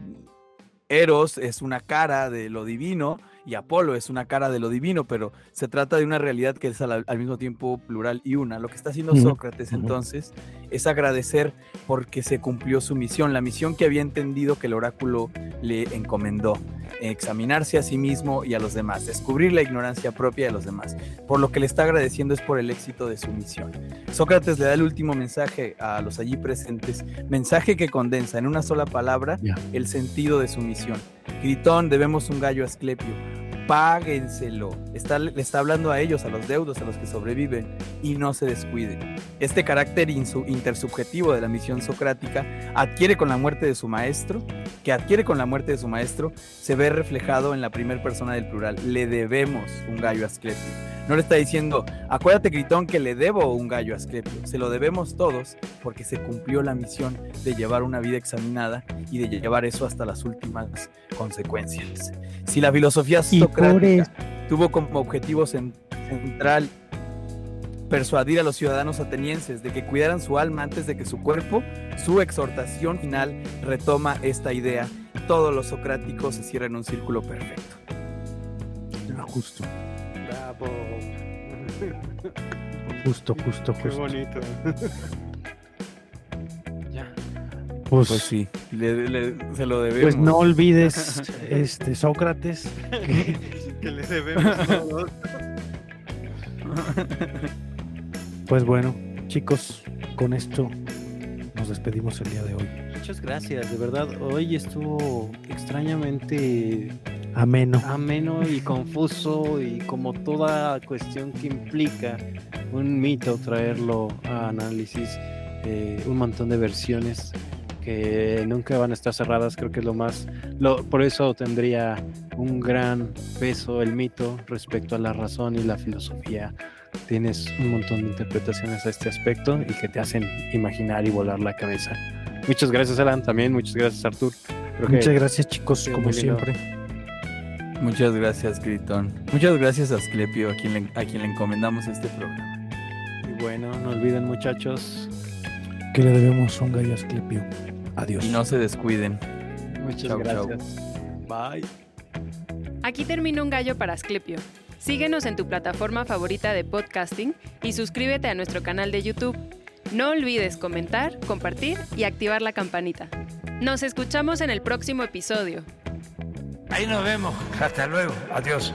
S4: Eros es una cara de lo divino y Apolo es una cara de lo divino, pero se trata de una realidad que es al, mismo tiempo plural y una. Lo que está haciendo Sócrates entonces es agradecer porque se cumplió su misión, la misión que había entendido que el oráculo le encomendó, examinarse a sí mismo y a los demás, descubrir la ignorancia propia de los demás. Por lo que le está agradeciendo es por el éxito de su misión. Sócrates le da el último mensaje a los allí presentes, mensaje que condensa en una sola palabra el sentido de su misión. Gritón, debemos un gallo a Asclepio páguenselo. Está, le está hablando a ellos, a los deudos, a los que sobreviven, y no se descuiden. Este carácter intersubjetivo de la misión socrática adquiere con la muerte de su maestro, que adquiere con la muerte de su maestro, se ve reflejado en la primera persona del plural. Le debemos un gallo a Asclepio. No le está diciendo, acuérdate, Gritón, que le debo un gallo a Asclepio. Se lo debemos todos porque se cumplió la misión de llevar una vida examinada y de llevar eso hasta las últimas consecuencias. Si la filosofía socrática tuvo como objetivo central persuadir a los ciudadanos atenienses de que cuidaran su alma antes de que su cuerpo, su exhortación final retoma esta idea. Todos los socráticos se cierran en un círculo perfecto.
S5: Justo. Justo, justo, justo.
S6: Qué bonito.
S4: ya. Pues, pues sí, se lo debemos.
S5: Pues no olvides, *laughs* este Sócrates,
S6: que, *laughs* le debemos
S5: Pues bueno, chicos, con esto nos despedimos el día de hoy.
S6: Muchas gracias, de verdad. Hoy estuvo extrañamente
S5: ameno.
S6: Ameno y confuso y como toda cuestión que implica un mito traerlo a análisis, eh, un montón de versiones que nunca van a estar cerradas, creo que es lo más, lo, por eso tendría un gran peso el mito respecto a la razón y la filosofía. Tienes un montón de interpretaciones a este aspecto y que te hacen imaginar y volar la cabeza. Muchas gracias, Alan, también. Muchas gracias, Artur.
S5: Muchas gracias, chicos, como siempre.
S4: Muchas gracias, Gritón. Muchas gracias a Asclepio, a quien le, a quien le encomendamos este programa.
S6: Y bueno, no olviden, muchachos,
S5: que le debemos un gallo a Asclepio. Adiós.
S4: Y no se descuiden.
S6: Muchas gracias. Bye.
S3: Aquí termina un gallo para Asclepio. Síguenos en tu plataforma favorita de podcasting y suscríbete a nuestro canal de YouTube. No olvides comentar, compartir y activar la campanita. Nos escuchamos en el próximo episodio.
S7: Ahí nos vemos. Hasta luego. Adiós.